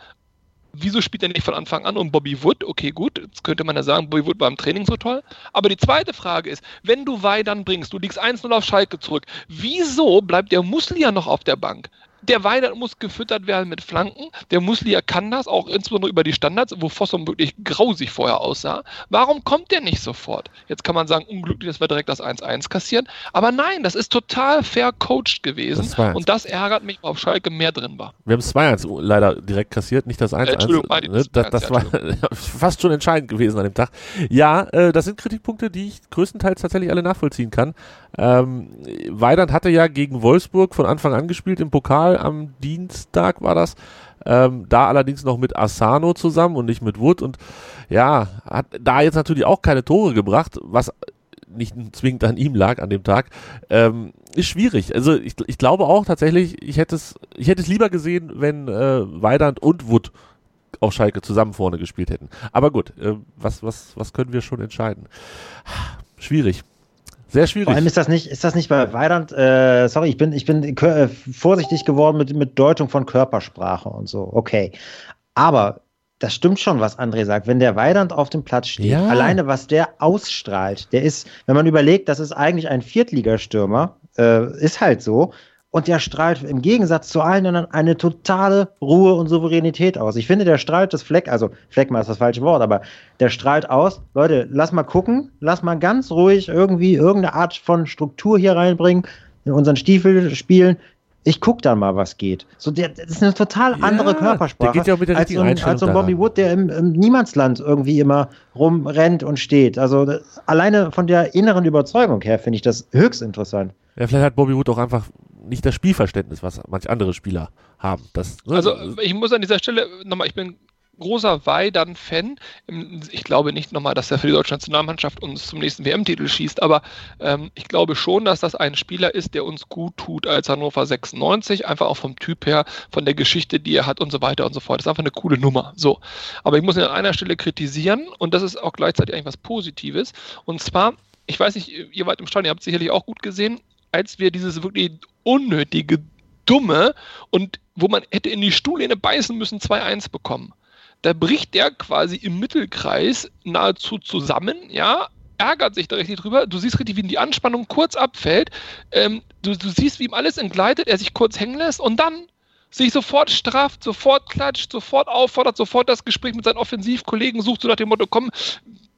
wieso spielt er nicht von Anfang an? Und Bobby Wood, okay, gut, jetzt könnte man ja sagen, Bobby Wood war im Training so toll. Aber die zweite Frage ist, wenn du Weidern bringst, du liegst 1-0 auf Schalke zurück, wieso bleibt der Muslia noch auf der Bank? Der Weidert muss gefüttert werden mit Flanken. Der Muslia kann das, auch insbesondere über die Standards, wo Fossum wirklich grausig vorher aussah. Warum kommt der nicht sofort? Jetzt kann man sagen, unglücklich, dass wir direkt das 1-1 kassieren. Aber nein, das ist total fair coached gewesen. Das und das ärgert mich, weil auf Schalke mehr drin war. Wir haben es 2-1 leider direkt kassiert, nicht das 1-1. Äh, Entschuldigung, äh, ne? das, das war [LAUGHS] fast schon entscheidend gewesen an dem Tag. Ja, äh, das sind Kritikpunkte, die ich größtenteils tatsächlich alle nachvollziehen kann. Ähm, Weidand hatte ja gegen Wolfsburg von Anfang an gespielt im Pokal am Dienstag war das. Ähm, da allerdings noch mit Asano zusammen und nicht mit Wood und ja, hat da jetzt natürlich auch keine Tore gebracht, was nicht zwingend an ihm lag an dem Tag, ähm, ist schwierig. Also ich, ich glaube auch tatsächlich, ich hätte es, ich hätte es lieber gesehen, wenn äh, Weidand und Wood auf Schalke zusammen vorne gespielt hätten. Aber gut, äh, was, was, was können wir schon entscheiden? Schwierig. Sehr schwierig. Vor allem ist das nicht, ist das nicht bei Weidand, äh, sorry, ich bin, ich bin äh, vorsichtig geworden mit, mit Deutung von Körpersprache und so. Okay. Aber das stimmt schon, was André sagt. Wenn der Weidand auf dem Platz steht, ja. alleine was der ausstrahlt, der ist, wenn man überlegt, das ist eigentlich ein Viertligastürmer, äh, ist halt so. Und der strahlt im Gegensatz zu allen anderen eine totale Ruhe und Souveränität aus. Ich finde, der strahlt das Fleck, also Fleck mal ist das falsche Wort, aber der strahlt aus. Leute, lass mal gucken, lass mal ganz ruhig irgendwie irgendeine Art von Struktur hier reinbringen, in unseren Stiefel spielen. Ich guck dann mal, was geht. So, der, das ist eine total andere ja, Körpersprache. Der geht ja mit der als, so ein, als so ein Bobby Wood, der im, im, Niemandsland irgendwie immer rumrennt und steht. Also das, alleine von der inneren Überzeugung her finde ich das höchst interessant. Ja, vielleicht hat Bobby Wood auch einfach nicht das Spielverständnis, was manche andere Spieler haben. Das, ne? Also ich muss an dieser Stelle nochmal, ich bin großer Weidan-Fan. Ich glaube nicht nochmal, dass er für die deutsche Nationalmannschaft uns zum nächsten WM-Titel schießt, aber ähm, ich glaube schon, dass das ein Spieler ist, der uns gut tut als Hannover 96, einfach auch vom Typ her, von der Geschichte, die er hat und so weiter und so fort. Das ist einfach eine coole Nummer. So. Aber ich muss ihn an einer Stelle kritisieren und das ist auch gleichzeitig eigentlich was Positives. Und zwar, ich weiß nicht, ihr wart im Stadion, ihr habt es sicherlich auch gut gesehen, als wir dieses wirklich unnötige, dumme und wo man hätte in die Stuhllehne beißen müssen, 2-1 bekommen. Da bricht der quasi im Mittelkreis nahezu zusammen, ja, ärgert sich da richtig drüber. Du siehst richtig, wie die Anspannung kurz abfällt. Ähm, du, du siehst, wie ihm alles entgleitet, er sich kurz hängen lässt und dann sich sofort strafft, sofort klatscht, sofort auffordert, sofort das Gespräch mit seinen Offensivkollegen sucht, so nach dem Motto, komm,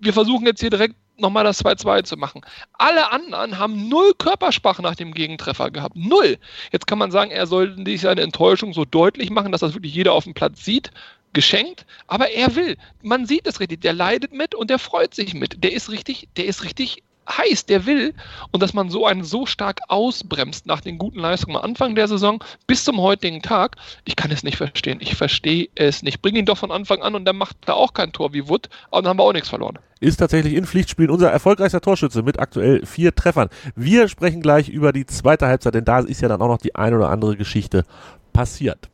wir versuchen jetzt hier direkt nochmal das 2-2 zu machen. Alle anderen haben null Körpersprache nach dem Gegentreffer gehabt. Null. Jetzt kann man sagen, er soll nicht seine Enttäuschung so deutlich machen, dass das wirklich jeder auf dem Platz sieht. Geschenkt, aber er will. Man sieht es richtig. Der leidet mit und der freut sich mit. Der ist richtig, der ist richtig heiß, der will. Und dass man so einen so stark ausbremst nach den guten Leistungen am Anfang der Saison bis zum heutigen Tag, ich kann es nicht verstehen. Ich verstehe es nicht. Bring ihn doch von Anfang an und dann macht er auch kein Tor wie Wood, aber dann haben wir auch nichts verloren. Ist tatsächlich in Pflichtspielen unser erfolgreichster Torschütze mit aktuell vier Treffern. Wir sprechen gleich über die zweite Halbzeit, denn da ist ja dann auch noch die ein oder andere Geschichte passiert.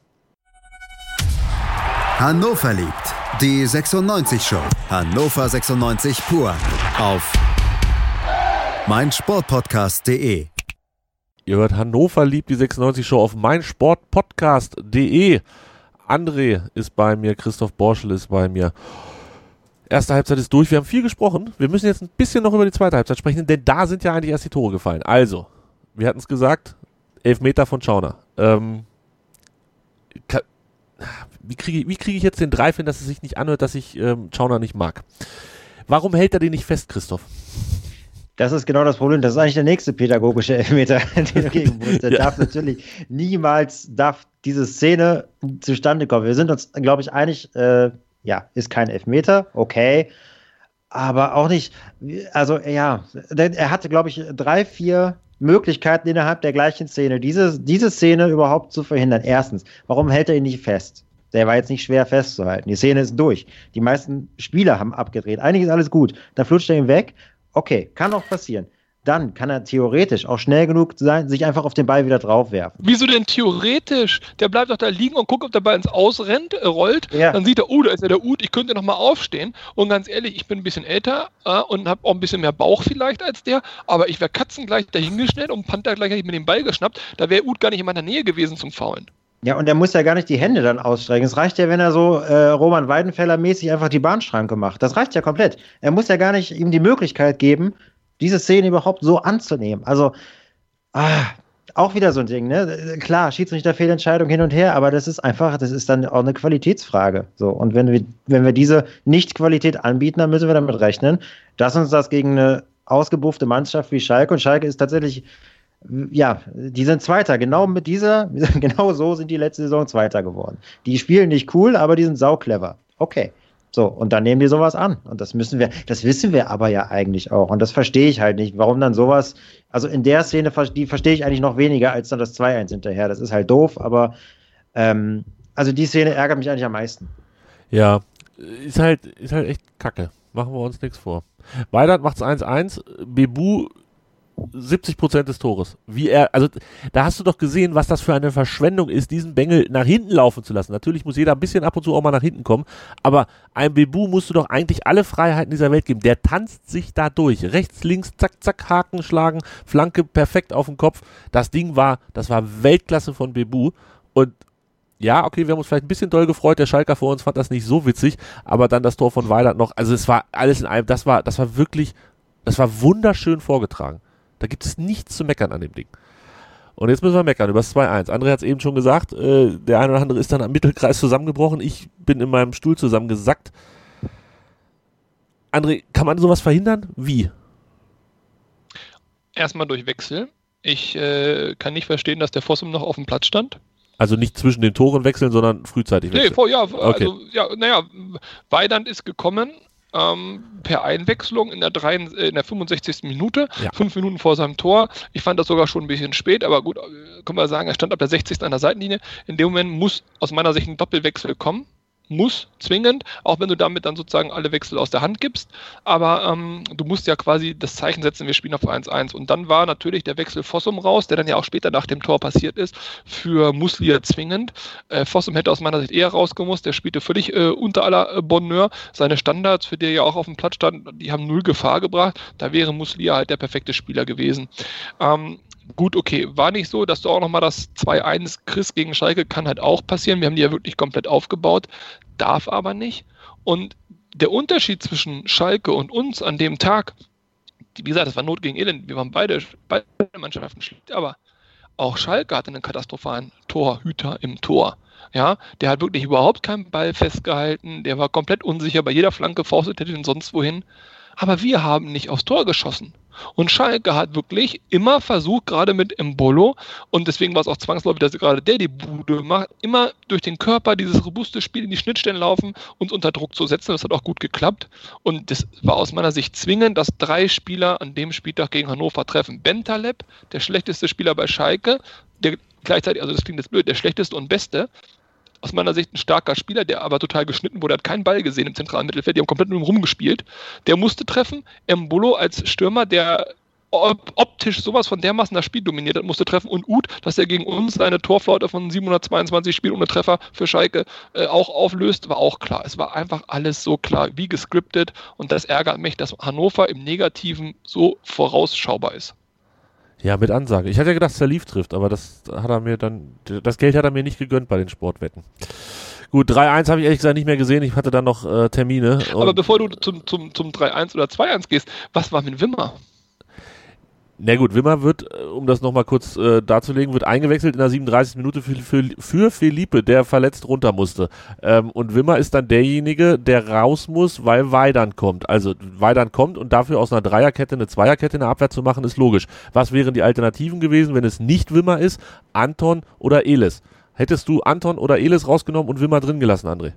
Hannover liebt die 96 Show. Hannover 96 pur auf meinsportpodcast.de. Ihr hört Hannover liebt die 96 Show auf meinsportpodcast.de. André ist bei mir, Christoph Borschel ist bei mir. Erste Halbzeit ist durch. Wir haben viel gesprochen. Wir müssen jetzt ein bisschen noch über die zweite Halbzeit sprechen, denn da sind ja eigentlich erst die Tore gefallen. Also, wir hatten es gesagt, Elfmeter von Schauner. Ähm, wie kriege wie krieg ich jetzt den Drive hin, dass es sich nicht anhört, dass ich ähm, Schauner nicht mag? Warum hält er den nicht fest, Christoph? Das ist genau das Problem. Das ist eigentlich der nächste pädagogische Elfmeter, [LAUGHS] den du gegen musst. Der ja. darf natürlich niemals darf diese Szene zustande kommen. Wir sind uns, glaube ich, einig, äh, ja, ist kein Elfmeter, okay. Aber auch nicht, also ja, er hatte, glaube ich, drei, vier Möglichkeiten innerhalb der gleichen Szene, diese, diese Szene überhaupt zu verhindern. Erstens, warum hält er ihn nicht fest? Der war jetzt nicht schwer festzuhalten. Die Szene ist durch. Die meisten Spieler haben abgedreht. Eigentlich ist alles gut. Dann flutscht er ihn weg. Okay, kann auch passieren dann kann er theoretisch auch schnell genug sein, sich einfach auf den Ball wieder draufwerfen. Wieso denn theoretisch? Der bleibt doch da liegen und guckt, ob der Ball ins Ausrennt, äh, rollt. Ja. Dann sieht er, oh, da ist ja der Ut, ich könnte nochmal aufstehen. Und ganz ehrlich, ich bin ein bisschen älter äh, und habe auch ein bisschen mehr Bauch vielleicht als der, aber ich wäre Katzen gleich dahingeschnellt und Panther gleich mit dem Ball geschnappt. Da wäre Ut gar nicht in meiner Nähe gewesen zum Faulen. Ja, und er muss ja gar nicht die Hände dann ausstrecken. Es reicht ja, wenn er so äh, Roman Weidenfeller mäßig einfach die Bahnschranke macht. Das reicht ja komplett. Er muss ja gar nicht ihm die Möglichkeit geben, diese Szene überhaupt so anzunehmen. Also, ah, auch wieder so ein Ding, ne? Klar, Schiedsrichter Fehlentscheidung hin und her, aber das ist einfach, das ist dann auch eine Qualitätsfrage. So, und wenn wir, wenn wir diese Nicht-Qualität anbieten, dann müssen wir damit rechnen, dass uns das gegen eine ausgebuffte Mannschaft wie Schalke und Schalke ist tatsächlich, ja, die sind Zweiter. Genau mit dieser, [LAUGHS] genau so sind die letzte Saison Zweiter geworden. Die spielen nicht cool, aber die sind sauclever. Okay. So, und dann nehmen die sowas an. Und das müssen wir, das wissen wir aber ja eigentlich auch. Und das verstehe ich halt nicht. Warum dann sowas, also in der Szene, die verstehe ich eigentlich noch weniger als dann das 2-1 hinterher. Das ist halt doof, aber ähm, also die Szene ärgert mich eigentlich am meisten. Ja, ist halt, ist halt echt kacke. Machen wir uns nichts vor. Weidert macht's 1-1. Bebu 70 Prozent des Tores. Wie er, also da hast du doch gesehen, was das für eine Verschwendung ist, diesen Bengel nach hinten laufen zu lassen. Natürlich muss jeder ein bisschen ab und zu auch mal nach hinten kommen, aber einem Bebu musst du doch eigentlich alle Freiheiten dieser Welt geben. Der tanzt sich da durch. Rechts, links, zack, zack, Haken schlagen, Flanke perfekt auf den Kopf. Das Ding war, das war Weltklasse von Bebu und ja, okay, wir haben uns vielleicht ein bisschen doll gefreut. Der Schalker vor uns fand das nicht so witzig, aber dann das Tor von Weidert noch. Also es war alles in einem. Das war, das war wirklich, das war wunderschön vorgetragen. Da gibt es nichts zu meckern an dem Ding. Und jetzt müssen wir meckern über das 2-1. André hat es eben schon gesagt, äh, der eine oder andere ist dann am Mittelkreis zusammengebrochen. Ich bin in meinem Stuhl zusammengesackt. André, kann man sowas verhindern? Wie? Erstmal durch Wechsel. Ich äh, kann nicht verstehen, dass der Fossum noch auf dem Platz stand. Also nicht zwischen den Toren wechseln, sondern frühzeitig wechseln. Nee, vor, ja, okay. also, ja, naja, Weidand ist gekommen, ähm, per Einwechslung in der, drei, äh, in der 65. Minute, ja. fünf Minuten vor seinem Tor. Ich fand das sogar schon ein bisschen spät, aber gut, äh, können wir sagen, er stand ab der 60. an der Seitenlinie. In dem Moment muss aus meiner Sicht ein Doppelwechsel kommen muss, zwingend, auch wenn du damit dann sozusagen alle Wechsel aus der Hand gibst. Aber ähm, du musst ja quasi das Zeichen setzen, wir spielen auf 1-1. Und dann war natürlich der Wechsel Fossum raus, der dann ja auch später nach dem Tor passiert ist, für Muslia zwingend. Äh, Fossum hätte aus meiner Sicht eher rausgemusst, der spielte völlig äh, unter aller äh, Bonheur. Seine Standards, für die er ja auch auf dem Platz stand, die haben null Gefahr gebracht. Da wäre Muslia halt der perfekte Spieler gewesen. Ähm, gut, okay, war nicht so, dass du auch nochmal das 2-1 kriegst gegen Schalke, kann halt auch passieren. Wir haben die ja wirklich komplett aufgebaut, darf aber nicht. Und der Unterschied zwischen Schalke und uns an dem Tag, wie gesagt, das war Not gegen Elend, wir waren beide, beide Mannschaften schlecht, aber auch Schalke hatte einen katastrophalen Torhüter im Tor. Ja, der hat wirklich überhaupt keinen Ball festgehalten, der war komplett unsicher, bei jeder Flanke faustet er den sonst wohin. Aber wir haben nicht aufs Tor geschossen. Und Schalke hat wirklich immer versucht, gerade mit Embolo, und deswegen war es auch zwangsläufig, dass gerade der die Bude macht, immer durch den Körper dieses robuste Spiel in die Schnittstellen laufen, uns unter Druck zu setzen. Das hat auch gut geklappt. Und das war aus meiner Sicht zwingend, dass drei Spieler an dem Spieltag gegen Hannover treffen. Bentaleb, der schlechteste Spieler bei Schalke, der gleichzeitig, also das klingt jetzt blöd, der schlechteste und beste, aus meiner Sicht ein starker Spieler, der aber total geschnitten wurde, hat keinen Ball gesehen im zentralen Mittelfeld, die haben komplett nur rumgespielt. Der musste treffen. Mbolo als Stürmer, der optisch sowas von dermaßen das Spiel dominiert hat, musste treffen. Und Uth, dass er gegen uns seine Torflaute von 722 Spielen ohne Treffer für Schalke äh, auch auflöst, war auch klar. Es war einfach alles so klar, wie gescriptet. Und das ärgert mich, dass Hannover im Negativen so vorausschaubar ist. Ja, mit Ansage. Ich hatte ja gedacht, Salif trifft, aber das hat er mir dann, das Geld hat er mir nicht gegönnt bei den Sportwetten. Gut, 3-1 habe ich ehrlich gesagt nicht mehr gesehen. Ich hatte dann noch äh, Termine. Aber bevor du zum, zum, zum 3-1 oder 2-1 gehst, was war mit Wimmer? Na gut, Wimmer wird, äh, um das nochmal kurz äh, darzulegen, wird eingewechselt in der 37. Minute für, für, für Felipe, der verletzt runter musste. Ähm, und Wimmer ist dann derjenige, der raus muss, weil Weidand kommt. Also Weidand kommt und dafür aus einer Dreierkette eine Zweierkette in der Abwehr zu machen, ist logisch. Was wären die Alternativen gewesen, wenn es nicht Wimmer ist? Anton oder Elis? Hättest du Anton oder Elis rausgenommen und Wimmer drin gelassen, André?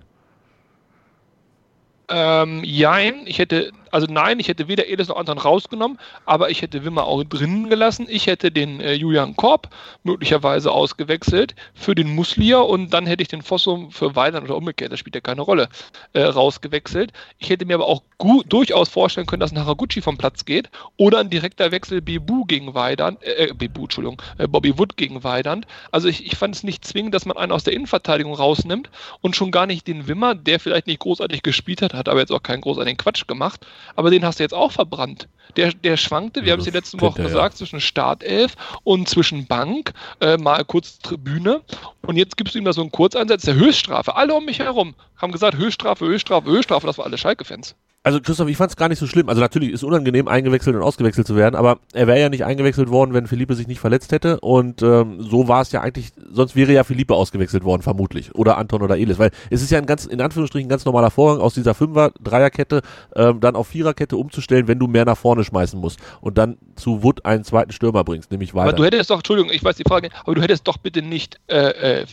Ähm, jein, ich hätte also nein, ich hätte weder Elis noch Anton rausgenommen, aber ich hätte Wimmer auch drinnen gelassen. Ich hätte den äh, Julian Korb möglicherweise ausgewechselt für den Muslia und dann hätte ich den Fossum für Weidern oder umgekehrt, das spielt ja keine Rolle, äh, rausgewechselt. Ich hätte mir aber auch gut, durchaus vorstellen können, dass ein Haraguchi vom Platz geht oder ein direkter Wechsel Bebu gegen Weidern, äh, äh, Bebu, Entschuldigung, äh, Bobby Wood gegen Weidern. Also ich, ich fand es nicht zwingend, dass man einen aus der Innenverteidigung rausnimmt und schon gar nicht den Wimmer, der vielleicht nicht großartig gespielt hat, hat aber jetzt auch keinen großartigen Quatsch gemacht, aber den hast du jetzt auch verbrannt. Der, der schwankte, wir ja, haben es die letzten Wochen gesagt, ja. zwischen Startelf und zwischen Bank, äh, mal kurz Tribüne. Und jetzt gibst du ihm da so einen Kurzeinsatz der Höchststrafe. Alle um mich herum haben gesagt, Höchststrafe, Höchststrafe, Höchststrafe. Das war alle Schalke-Fans. Also Christoph, ich fand es gar nicht so schlimm. Also natürlich ist unangenehm, eingewechselt und ausgewechselt zu werden, aber er wäre ja nicht eingewechselt worden, wenn Philippe sich nicht verletzt hätte. Und ähm, so war es ja eigentlich, sonst wäre ja Philippe ausgewechselt worden, vermutlich. Oder Anton oder Elis. Weil es ist ja ein ganz, in Anführungsstrichen, ganz normaler Vorgang, aus dieser Fünfer-, Dreierkette ähm, dann auf Viererkette umzustellen, wenn du mehr nach vorne schmeißen musst. Und dann zu Wood einen zweiten Stürmer bringst, nämlich weiter. Aber du hättest doch, Entschuldigung, ich weiß die Frage, aber du hättest doch bitte nicht äh, äh,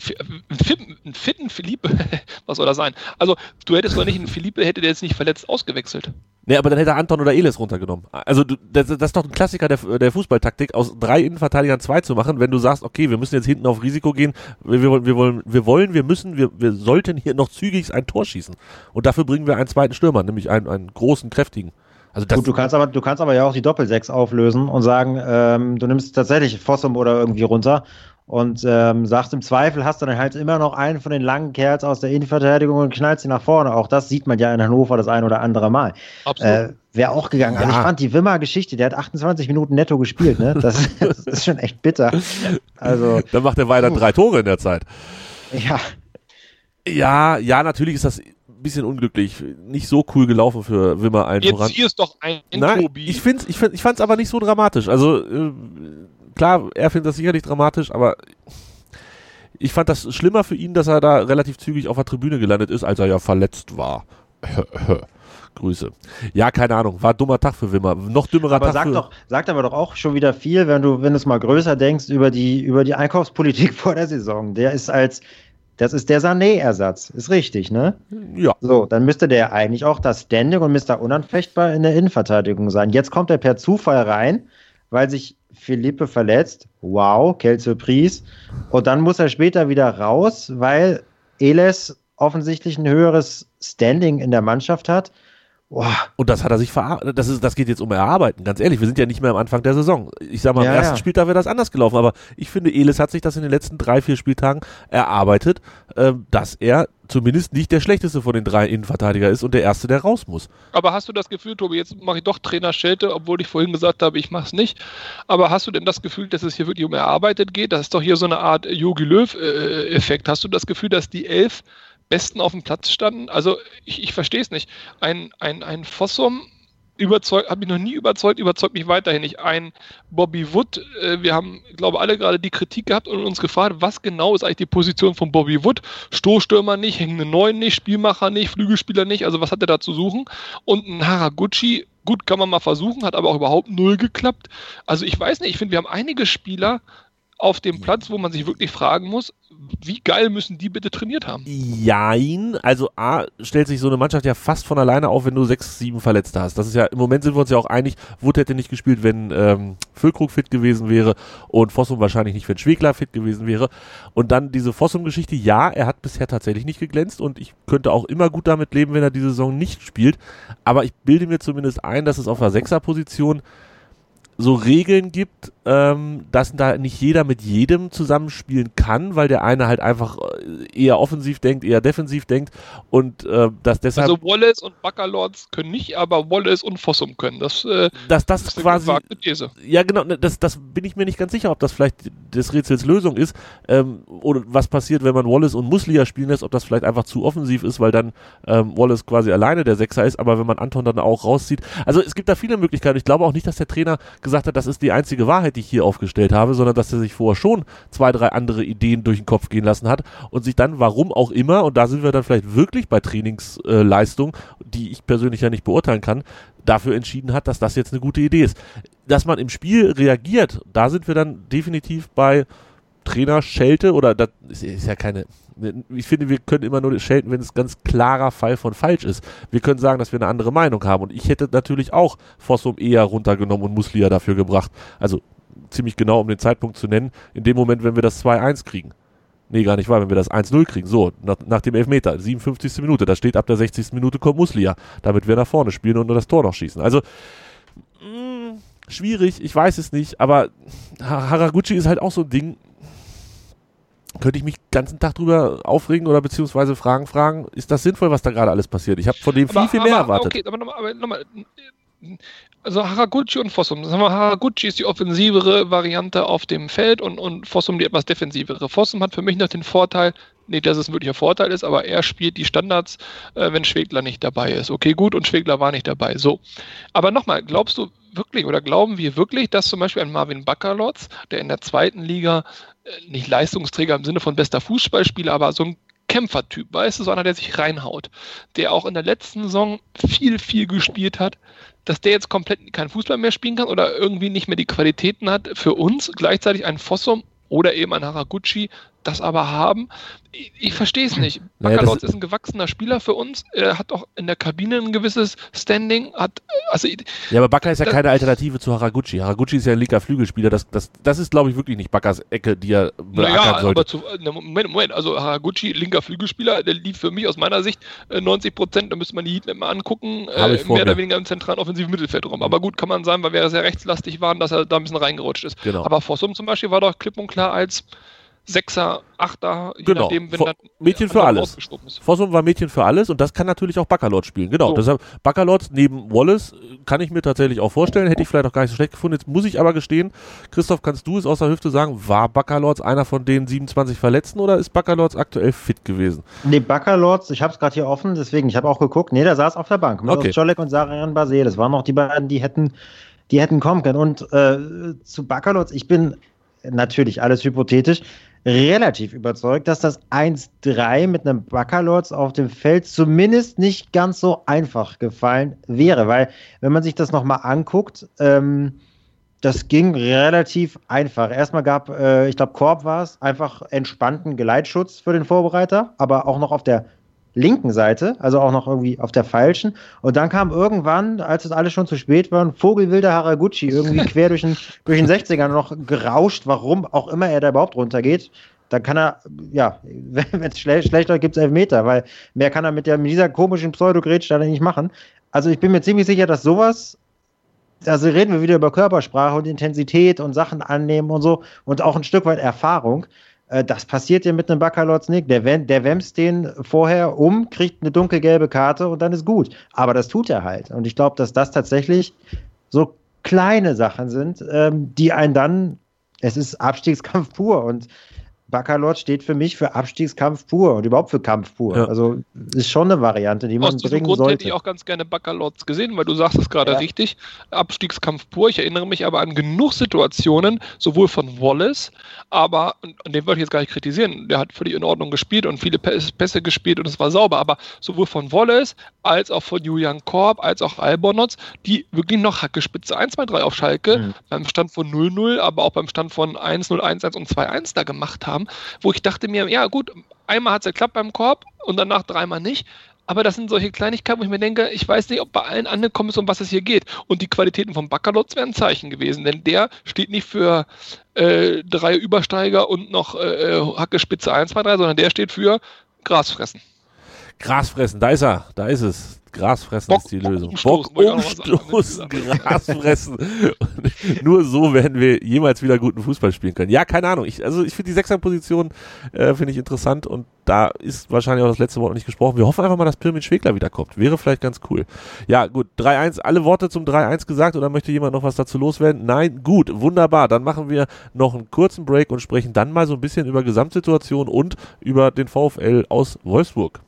einen fitten Philippe, [LAUGHS] was soll das sein? Also du hättest doch nicht einen Philippe, hätte der jetzt nicht verletzt ausgewechselt. Nee, aber dann hätte Anton oder Elis runtergenommen. Also du, das, das ist doch ein Klassiker der, der Fußballtaktik, aus drei Innenverteidigern zwei zu machen, wenn du sagst, okay, wir müssen jetzt hinten auf Risiko gehen, wir, wir, wir wollen, wir wollen, wir müssen, wir, wir sollten hier noch zügig ein Tor schießen. Und dafür bringen wir einen zweiten Stürmer, nämlich einen, einen großen, kräftigen. Also das Gut, du kannst aber, du kannst aber ja auch die Doppelsechs auflösen und sagen, ähm, du nimmst tatsächlich Fossum oder irgendwie runter und ähm, sagst im Zweifel hast du dann halt immer noch einen von den langen Kerls aus der Innenverteidigung und knallst sie nach vorne. Auch das sieht man ja in Hannover das ein oder andere Mal. Absolut. Äh, Wäre auch gegangen. Ja. Also ich fand die Wimmer-Geschichte, der hat 28 Minuten netto gespielt, ne? Das, [LAUGHS] [LAUGHS] das ist schon echt bitter. Also. Dann macht er weiter uh. drei Tore in der Zeit. Ja. Ja, ja, natürlich ist das ein bisschen unglücklich. Nicht so cool gelaufen für Wimmer allen Jetzt voran. hier ist doch ein Nein, Ich, find's, ich, find, ich fand's aber nicht so dramatisch. Also, äh, klar, er findet das sicherlich dramatisch, aber ich fand das schlimmer für ihn, dass er da relativ zügig auf der Tribüne gelandet ist, als er ja verletzt war. [LAUGHS] Grüße. Ja, keine Ahnung, war ein dummer Tag für Wimmer. Noch dümmerer aber Tag sag für doch, sagt aber doch auch schon wieder viel, wenn du, wenn du es mal größer denkst über die, über die Einkaufspolitik [LAUGHS] vor der Saison. Der ist als, das ist der Sané-Ersatz. Ist richtig, ne? Ja. So, dann müsste der eigentlich auch das Standing und Mr. Unanfechtbar in der Innenverteidigung sein. Jetzt kommt er per Zufall rein, weil sich Philippe verletzt. Wow, quelle surprise. Und dann muss er später wieder raus, weil Eles offensichtlich ein höheres Standing in der Mannschaft hat. Boah. Und das hat er sich verarbeitet. Das, das geht jetzt um Erarbeiten, ganz ehrlich. Wir sind ja nicht mehr am Anfang der Saison. Ich sag mal, ja, am ersten ja. Spieltag wäre das anders gelaufen, aber ich finde, Elis hat sich das in den letzten drei, vier Spieltagen erarbeitet, äh, dass er zumindest nicht der schlechteste von den drei Innenverteidiger ist und der erste, der raus muss. Aber hast du das Gefühl, Tobi, jetzt mache ich doch Trainer Schelte, obwohl ich vorhin gesagt habe, ich mache es nicht. Aber hast du denn das Gefühl, dass es hier wirklich um erarbeitet geht? Das ist doch hier so eine Art Yogi Löw-Effekt. Hast du das Gefühl, dass die elf Besten auf dem Platz standen. Also ich, ich verstehe es nicht. Ein, ein, ein Fossum überzeugt, hat mich noch nie überzeugt, überzeugt mich weiterhin nicht. Ein Bobby Wood, äh, wir haben, glaube alle gerade die Kritik gehabt und uns gefragt, was genau ist eigentlich die Position von Bobby Wood? Stoßstürmer nicht, hängende Neun nicht, Spielmacher nicht, Flügelspieler nicht, also was hat er da zu suchen? Und ein Haraguchi, gut, kann man mal versuchen, hat aber auch überhaupt null geklappt. Also ich weiß nicht, ich finde, wir haben einige Spieler, auf dem Platz, wo man sich wirklich fragen muss, wie geil müssen die bitte trainiert haben? Jein. Also A, stellt sich so eine Mannschaft ja fast von alleine auf, wenn du sechs, sieben Verletzte hast. Das ist ja, im Moment sind wir uns ja auch einig, Wood hätte nicht gespielt, wenn ähm, Füllkrug fit gewesen wäre und Fossum wahrscheinlich nicht, wenn Schwegler fit gewesen wäre. Und dann diese Fossum-Geschichte, ja, er hat bisher tatsächlich nicht geglänzt und ich könnte auch immer gut damit leben, wenn er diese Saison nicht spielt. Aber ich bilde mir zumindest ein, dass es auf der Sechser-Position so Regeln gibt, ähm, dass da nicht jeder mit jedem zusammenspielen kann, weil der eine halt einfach äh, eher offensiv denkt, eher defensiv denkt und äh, dass deshalb. Also Wallace und Baccalords können nicht, aber Wallace und Fossum können. Das, äh, dass das ist quasi. These. Ja, genau, ne, das, das bin ich mir nicht ganz sicher, ob das vielleicht des Rätsels Lösung ist. Ähm, oder was passiert, wenn man Wallace und Muslia spielen lässt, ob das vielleicht einfach zu offensiv ist, weil dann ähm, Wallace quasi alleine der Sechser ist, aber wenn man Anton dann auch rauszieht. Also es gibt da viele Möglichkeiten. Ich glaube auch nicht, dass der Trainer gesagt hat, das ist die einzige Wahrheit, die ich hier aufgestellt habe, sondern dass er sich vorher schon zwei, drei andere Ideen durch den Kopf gehen lassen hat und sich dann, warum auch immer, und da sind wir dann vielleicht wirklich bei Trainingsleistung, die ich persönlich ja nicht beurteilen kann, dafür entschieden hat, dass das jetzt eine gute Idee ist. Dass man im Spiel reagiert, da sind wir dann definitiv bei Trainer Schelte oder das ist ja keine. Ich finde, wir können immer nur schelten, wenn es ganz klarer Fall von falsch ist. Wir können sagen, dass wir eine andere Meinung haben. Und ich hätte natürlich auch Fossum eher runtergenommen und Muslia dafür gebracht. Also ziemlich genau, um den Zeitpunkt zu nennen, in dem Moment, wenn wir das 2-1 kriegen. Nee, gar nicht wahr, wenn wir das 1-0 kriegen. So, nach, nach dem Elfmeter, 57. Minute, da steht ab der 60. Minute kommt Muslia, damit wir nach vorne spielen und nur das Tor noch schießen. Also, mh, mm, schwierig, ich weiß es nicht, aber Haraguchi ist halt auch so ein Ding, könnte ich mich den ganzen Tag drüber aufregen oder beziehungsweise Fragen fragen, ist das sinnvoll, was da gerade alles passiert? Ich habe von dem aber, viel, viel mehr aber, erwartet. Okay, aber nochmal, noch also Haraguchi und Fossum. Sagen wir, Haraguchi ist die offensivere Variante auf dem Feld und, und Fossum die etwas defensivere. Fossum hat für mich noch den Vorteil, nicht, dass es ein wirklicher Vorteil ist, aber er spielt die Standards, äh, wenn Schwegler nicht dabei ist. Okay, gut, und Schwegler war nicht dabei. So. Aber nochmal, glaubst du wirklich oder glauben wir wirklich, dass zum Beispiel ein Marvin Baccalotz, der in der zweiten Liga äh, nicht Leistungsträger im Sinne von bester Fußballspieler, aber so ein Kämpfertyp, weißt du, so einer, der sich reinhaut, der auch in der letzten Saison viel, viel gespielt hat, dass der jetzt komplett keinen Fußball mehr spielen kann oder irgendwie nicht mehr die Qualitäten hat, für uns gleichzeitig ein Fossum oder eben ein Haraguchi das aber haben. Ich, ich verstehe es nicht. Naja, Baccalords ist ein gewachsener Spieler für uns. Er hat auch in der Kabine ein gewisses Standing. Hat, also, ja, aber Bakker ist ja keine Alternative zu Haraguchi. Haraguchi ist ja ein linker Flügelspieler. Das, das, das ist, glaube ich, wirklich nicht Bakkers Ecke, die er beackern naja, sollte. Aber zu, ne, Moment, Moment. Also Haraguchi, linker Flügelspieler, der lief für mich aus meiner Sicht äh, 90 Prozent. Da müsste man die Heatmap mal angucken. Äh, mehr oder weniger im zentralen offensiven Mittelfeldraum. Aber gut, kann man sagen, weil wir sehr rechtslastig waren, dass er da ein bisschen reingerutscht ist. Genau. Aber Fossum zum Beispiel war doch klipp und klar als Sechser, Achter, je genau. nachdem, wenn dann Mädchen für alles. Fossum war Mädchen für alles und das kann natürlich auch Baccalord spielen. Genau. So. Deshalb Baccalord neben Wallace kann ich mir tatsächlich auch vorstellen. Hätte ich vielleicht auch gar nicht so schlecht gefunden. Jetzt muss ich aber gestehen, Christoph, kannst du es aus der Hüfte sagen, war Baccalords einer von den 27 Verletzten oder ist Baccalords aktuell fit gewesen? Nee, Baccalords, ich habe es gerade hier offen, deswegen, ich habe auch geguckt, nee, der saß auf der Bank. Mit okay. Colek und Sarian Basel. Das waren noch die beiden, die hätten, die hätten kommen können. Und äh, zu Baccalords, ich bin natürlich alles hypothetisch relativ überzeugt, dass das 1-3 mit einem Baccalords auf dem Feld zumindest nicht ganz so einfach gefallen wäre, weil wenn man sich das nochmal anguckt, ähm, das ging relativ einfach. Erstmal gab, äh, ich glaube, Korb war es, einfach entspannten Geleitschutz für den Vorbereiter, aber auch noch auf der linken Seite, also auch noch irgendwie auf der falschen. Und dann kam irgendwann, als es alles schon zu spät war, ein vogelwilder Haraguchi irgendwie [LAUGHS] quer durch den, durch den 60er noch gerauscht, warum auch immer er da überhaupt runtergeht. Dann kann er, ja, [LAUGHS] wenn es schle schlecht läuft, gibt es Elfmeter, weil mehr kann er mit, der, mit dieser komischen Pseudogrätsch da nicht machen. Also ich bin mir ziemlich sicher, dass sowas also reden wir wieder über Körpersprache und Intensität und Sachen annehmen und so und auch ein Stück weit Erfahrung. Äh, das passiert ja mit einem Baccalords nicht. Der, der wämst den vorher um, kriegt eine dunkelgelbe Karte und dann ist gut. Aber das tut er halt. Und ich glaube, dass das tatsächlich so kleine Sachen sind, ähm, die einen dann, es ist Abstiegskampf pur. Und Baccalord steht für mich für Abstiegskampf pur und überhaupt für Kampf pur. Ja. Also ist schon eine Variante, die man Aus bringen Grund sollte. hätte ich auch ganz gerne Baccalords gesehen, weil du sagst es gerade ja. richtig. Abstiegskampf pur. Ich erinnere mich aber an genug Situationen, sowohl von Wallace, aber, und den wollte ich jetzt gar nicht kritisieren, der hat völlig in Ordnung gespielt und viele Pässe gespielt und es war sauber, aber sowohl von Wallace als auch von Julian Korb als auch Albonotz, die wirklich noch Hackespitze 1, 2, 3 auf Schalke mhm. beim Stand von 0-0, aber auch beim Stand von 1-0, 1-1 und 2-1 da gemacht haben haben, wo ich dachte mir, ja gut, einmal hat es geklappt beim Korb und danach dreimal nicht. Aber das sind solche Kleinigkeiten, wo ich mir denke, ich weiß nicht, ob bei allen angekommen ist, um was es hier geht. Und die Qualitäten von Baccalotz wären ein Zeichen gewesen, denn der steht nicht für äh, drei Übersteiger und noch äh, äh Hacke Spitze 1, 2, 3, sondern der steht für Grasfressen. Grasfressen, da ist er, da ist es. Gras fressen Bock, ist die Lösung. Bock umstoßen, [LAUGHS] Gras fressen. nur so werden wir jemals wieder guten Fußball spielen können. Ja, keine Ahnung. Ich, also ich finde die Sechserposition äh, finde ich interessant und da ist wahrscheinlich auch das letzte Wort noch nicht gesprochen. Wir hoffen einfach mal, dass Pirmin Schwegler wiederkommt. Wäre vielleicht ganz cool. Ja, gut. 3-1. Alle Worte zum 3-1 gesagt oder möchte jemand noch was dazu loswerden? Nein? Gut. Wunderbar. Dann machen wir noch einen kurzen Break und sprechen dann mal so ein bisschen über Gesamtsituation und über den VfL aus Wolfsburg.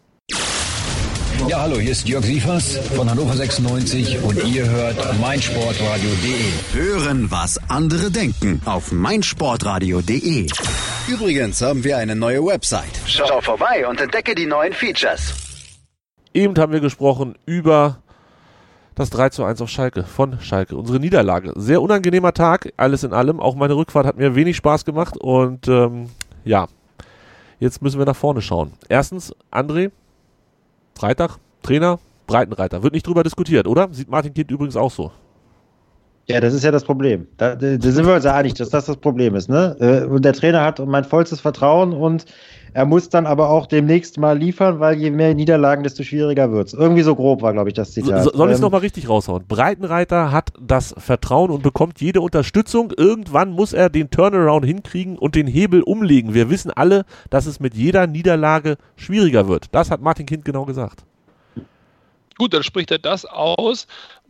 Ja, hallo, hier ist Jörg Sievers von Hannover 96 und ihr hört meinsportradio.de. Hören, was andere denken auf meinsportradio.de. Übrigens haben wir eine neue Website. Schau vorbei und entdecke die neuen Features. Eben haben wir gesprochen über das 3 zu 1 auf Schalke, von Schalke. Unsere Niederlage. Sehr unangenehmer Tag, alles in allem. Auch meine Rückfahrt hat mir wenig Spaß gemacht und ähm, ja, jetzt müssen wir nach vorne schauen. Erstens, André, Freitag, Trainer, Breitenreiter. Wird nicht drüber diskutiert, oder? Sieht Martin Kind übrigens auch so. Ja, das ist ja das Problem. Da, da sind wir uns ja einig, dass das das Problem ist. Ne? Äh, und der Trainer hat mein vollstes Vertrauen und er muss dann aber auch demnächst mal liefern, weil je mehr Niederlagen, desto schwieriger wird es. Irgendwie so grob war, glaube ich, das Zitat. So, soll ich es ähm, nochmal richtig raushauen? Breitenreiter hat das Vertrauen und bekommt jede Unterstützung. Irgendwann muss er den Turnaround hinkriegen und den Hebel umlegen. Wir wissen alle, dass es mit jeder Niederlage schwieriger wird. Das hat Martin Kind genau gesagt. Gut, dann spricht er das aus,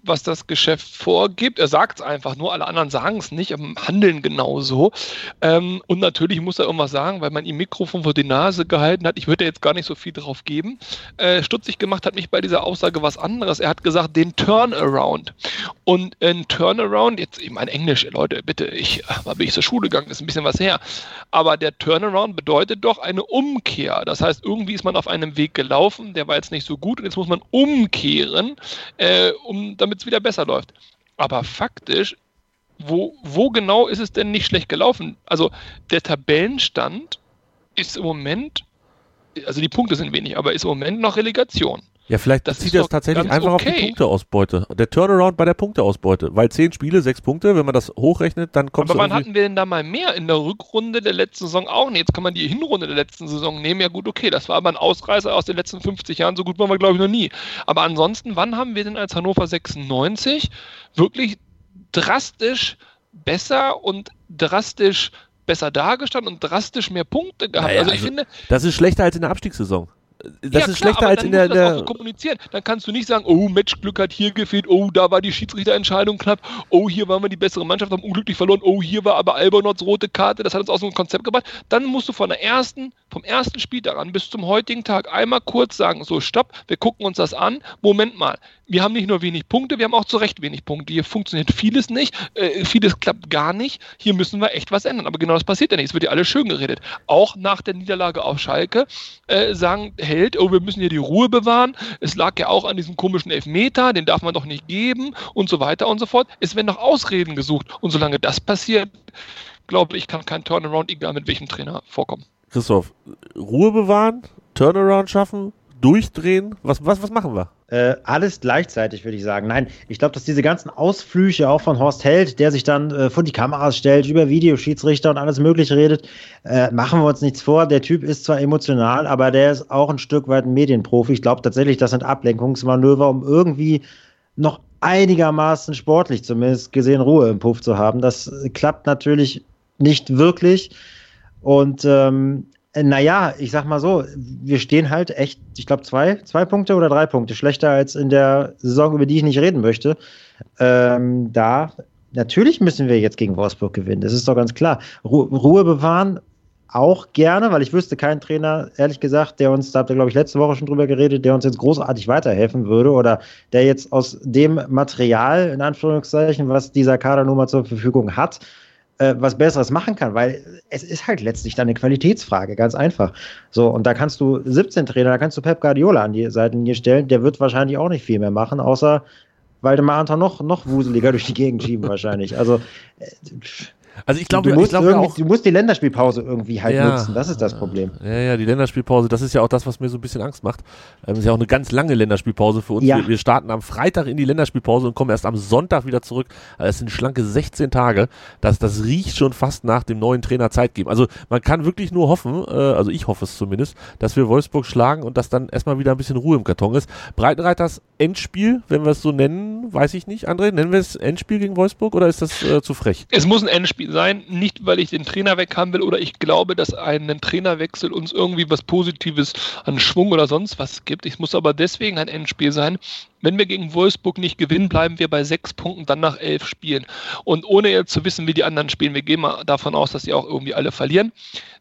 was das Geschäft vorgibt. Er sagt es einfach nur, alle anderen sagen es nicht, handeln genauso. Ähm, und natürlich muss er irgendwas sagen, weil man ihm Mikrofon vor die Nase gehalten hat. Ich würde jetzt gar nicht so viel drauf geben. Äh, stutzig gemacht hat mich bei dieser Aussage was anderes. Er hat gesagt, den Turnaround. Und ein Turnaround, jetzt ich meine Englisch, Leute, bitte, ich mal bin ich zur Schule gegangen, ist ein bisschen was her. Aber der Turnaround bedeutet doch eine Umkehr. Das heißt, irgendwie ist man auf einem Weg gelaufen, der war jetzt nicht so gut und jetzt muss man umkehren, äh, um damit damit es wieder besser läuft. Aber faktisch, wo, wo genau ist es denn nicht schlecht gelaufen? Also der Tabellenstand ist im Moment, also die Punkte sind wenig, aber ist im Moment noch Relegation. Ja, vielleicht das zieht das tatsächlich einfach okay. auf die Punkteausbeute. Der Turnaround bei der Punkteausbeute. Weil zehn Spiele, sechs Punkte, wenn man das hochrechnet, dann kommt Aber wann hatten wir denn da mal mehr? In der Rückrunde der letzten Saison auch nicht. Jetzt kann man die Hinrunde der letzten Saison nehmen. Ja gut, okay, das war aber ein Ausreißer aus den letzten 50 Jahren. So gut waren wir, glaube ich, noch nie. Aber ansonsten, wann haben wir denn als Hannover 96 wirklich drastisch besser und drastisch besser dargestanden und drastisch mehr Punkte gehabt? Naja, also ich also, finde... Das ist schlechter als in der Abstiegssaison das ja, ist klar, schlechter als in der. der kommunizieren. Dann kannst du nicht sagen, oh, Matchglück hat hier gefehlt, oh, da war die Schiedsrichterentscheidung knapp, oh, hier waren wir die bessere Mannschaft, haben unglücklich verloren, oh, hier war aber Albonots rote Karte, das hat uns aus dem Konzept gebracht. Dann musst du von der ersten, vom ersten Spiel daran bis zum heutigen Tag einmal kurz sagen, so, stopp, wir gucken uns das an. Moment mal, wir haben nicht nur wenig Punkte, wir haben auch zu Recht wenig Punkte. Hier funktioniert vieles nicht, äh, vieles klappt gar nicht. Hier müssen wir echt was ändern. Aber genau das passiert ja nicht. Es wird ja alles schön geredet. Auch nach der Niederlage auf Schalke äh, sagen Held, oh, wir müssen hier die Ruhe bewahren. Es lag ja auch an diesem komischen Elfmeter, den darf man doch nicht geben und so weiter und so fort. Es werden noch Ausreden gesucht. Und solange das passiert, glaube ich, kann kein Turnaround, egal mit welchem Trainer, vorkommen. Christoph, Ruhe bewahren, Turnaround schaffen, durchdrehen? Was, was, was machen wir? Äh, alles gleichzeitig, würde ich sagen. Nein, ich glaube, dass diese ganzen Ausflüche auch von Horst Held, der sich dann äh, vor die Kameras stellt, über Videoschiedsrichter und alles Mögliche redet, äh, machen wir uns nichts vor. Der Typ ist zwar emotional, aber der ist auch ein Stück weit ein Medienprofi. Ich glaube tatsächlich, das sind Ablenkungsmanöver, um irgendwie noch einigermaßen sportlich zumindest gesehen Ruhe im Puff zu haben. Das klappt natürlich nicht wirklich. Und ähm, äh, naja, ich sag mal so, wir stehen halt echt, ich glaube, zwei, zwei Punkte oder drei Punkte schlechter als in der Saison, über die ich nicht reden möchte. Ähm, da, natürlich müssen wir jetzt gegen Wolfsburg gewinnen, das ist doch ganz klar. Ru Ruhe bewahren auch gerne, weil ich wüsste keinen Trainer, ehrlich gesagt, der uns, da habt ihr, glaube ich, letzte Woche schon drüber geredet, der uns jetzt großartig weiterhelfen würde oder der jetzt aus dem Material, in Anführungszeichen, was dieser Kadernummer zur Verfügung hat, äh, was Besseres machen kann, weil es ist halt letztlich dann eine Qualitätsfrage, ganz einfach. So, und da kannst du 17 Trainer, da kannst du Pep Guardiola an die Seitenlinie stellen, der wird wahrscheinlich auch nicht viel mehr machen, außer Waldemar Anton noch, noch wuseliger [LAUGHS] durch die Gegend schieben wahrscheinlich. Also äh, also ich glaube, du, musst ich auch, du musst die Länderspielpause irgendwie halt ja, nutzen. Das ist das Problem. Ja, ja, die Länderspielpause, das ist ja auch das, was mir so ein bisschen Angst macht. Das ähm, ist ja auch eine ganz lange Länderspielpause für uns. Ja. Wir, wir, starten am Freitag in die Länderspielpause und kommen erst am Sonntag wieder zurück. Also es sind schlanke 16 Tage. Das, das riecht schon fast nach dem neuen Trainer Zeit geben. Also man kann wirklich nur hoffen, äh, also ich hoffe es zumindest, dass wir Wolfsburg schlagen und dass dann erstmal wieder ein bisschen Ruhe im Karton ist. Breitenreiters Endspiel, wenn wir es so nennen, weiß ich nicht. André, nennen wir es Endspiel gegen Wolfsburg oder ist das äh, zu frech? Es muss ein Endspiel sein, nicht weil ich den Trainer weg haben will oder ich glaube, dass ein Trainerwechsel uns irgendwie was Positives an Schwung oder sonst was gibt. Es muss aber deswegen ein Endspiel sein. Wenn wir gegen Wolfsburg nicht gewinnen, bleiben wir bei sechs Punkten dann nach elf Spielen. Und ohne jetzt zu wissen, wie die anderen spielen, wir gehen mal davon aus, dass sie auch irgendwie alle verlieren,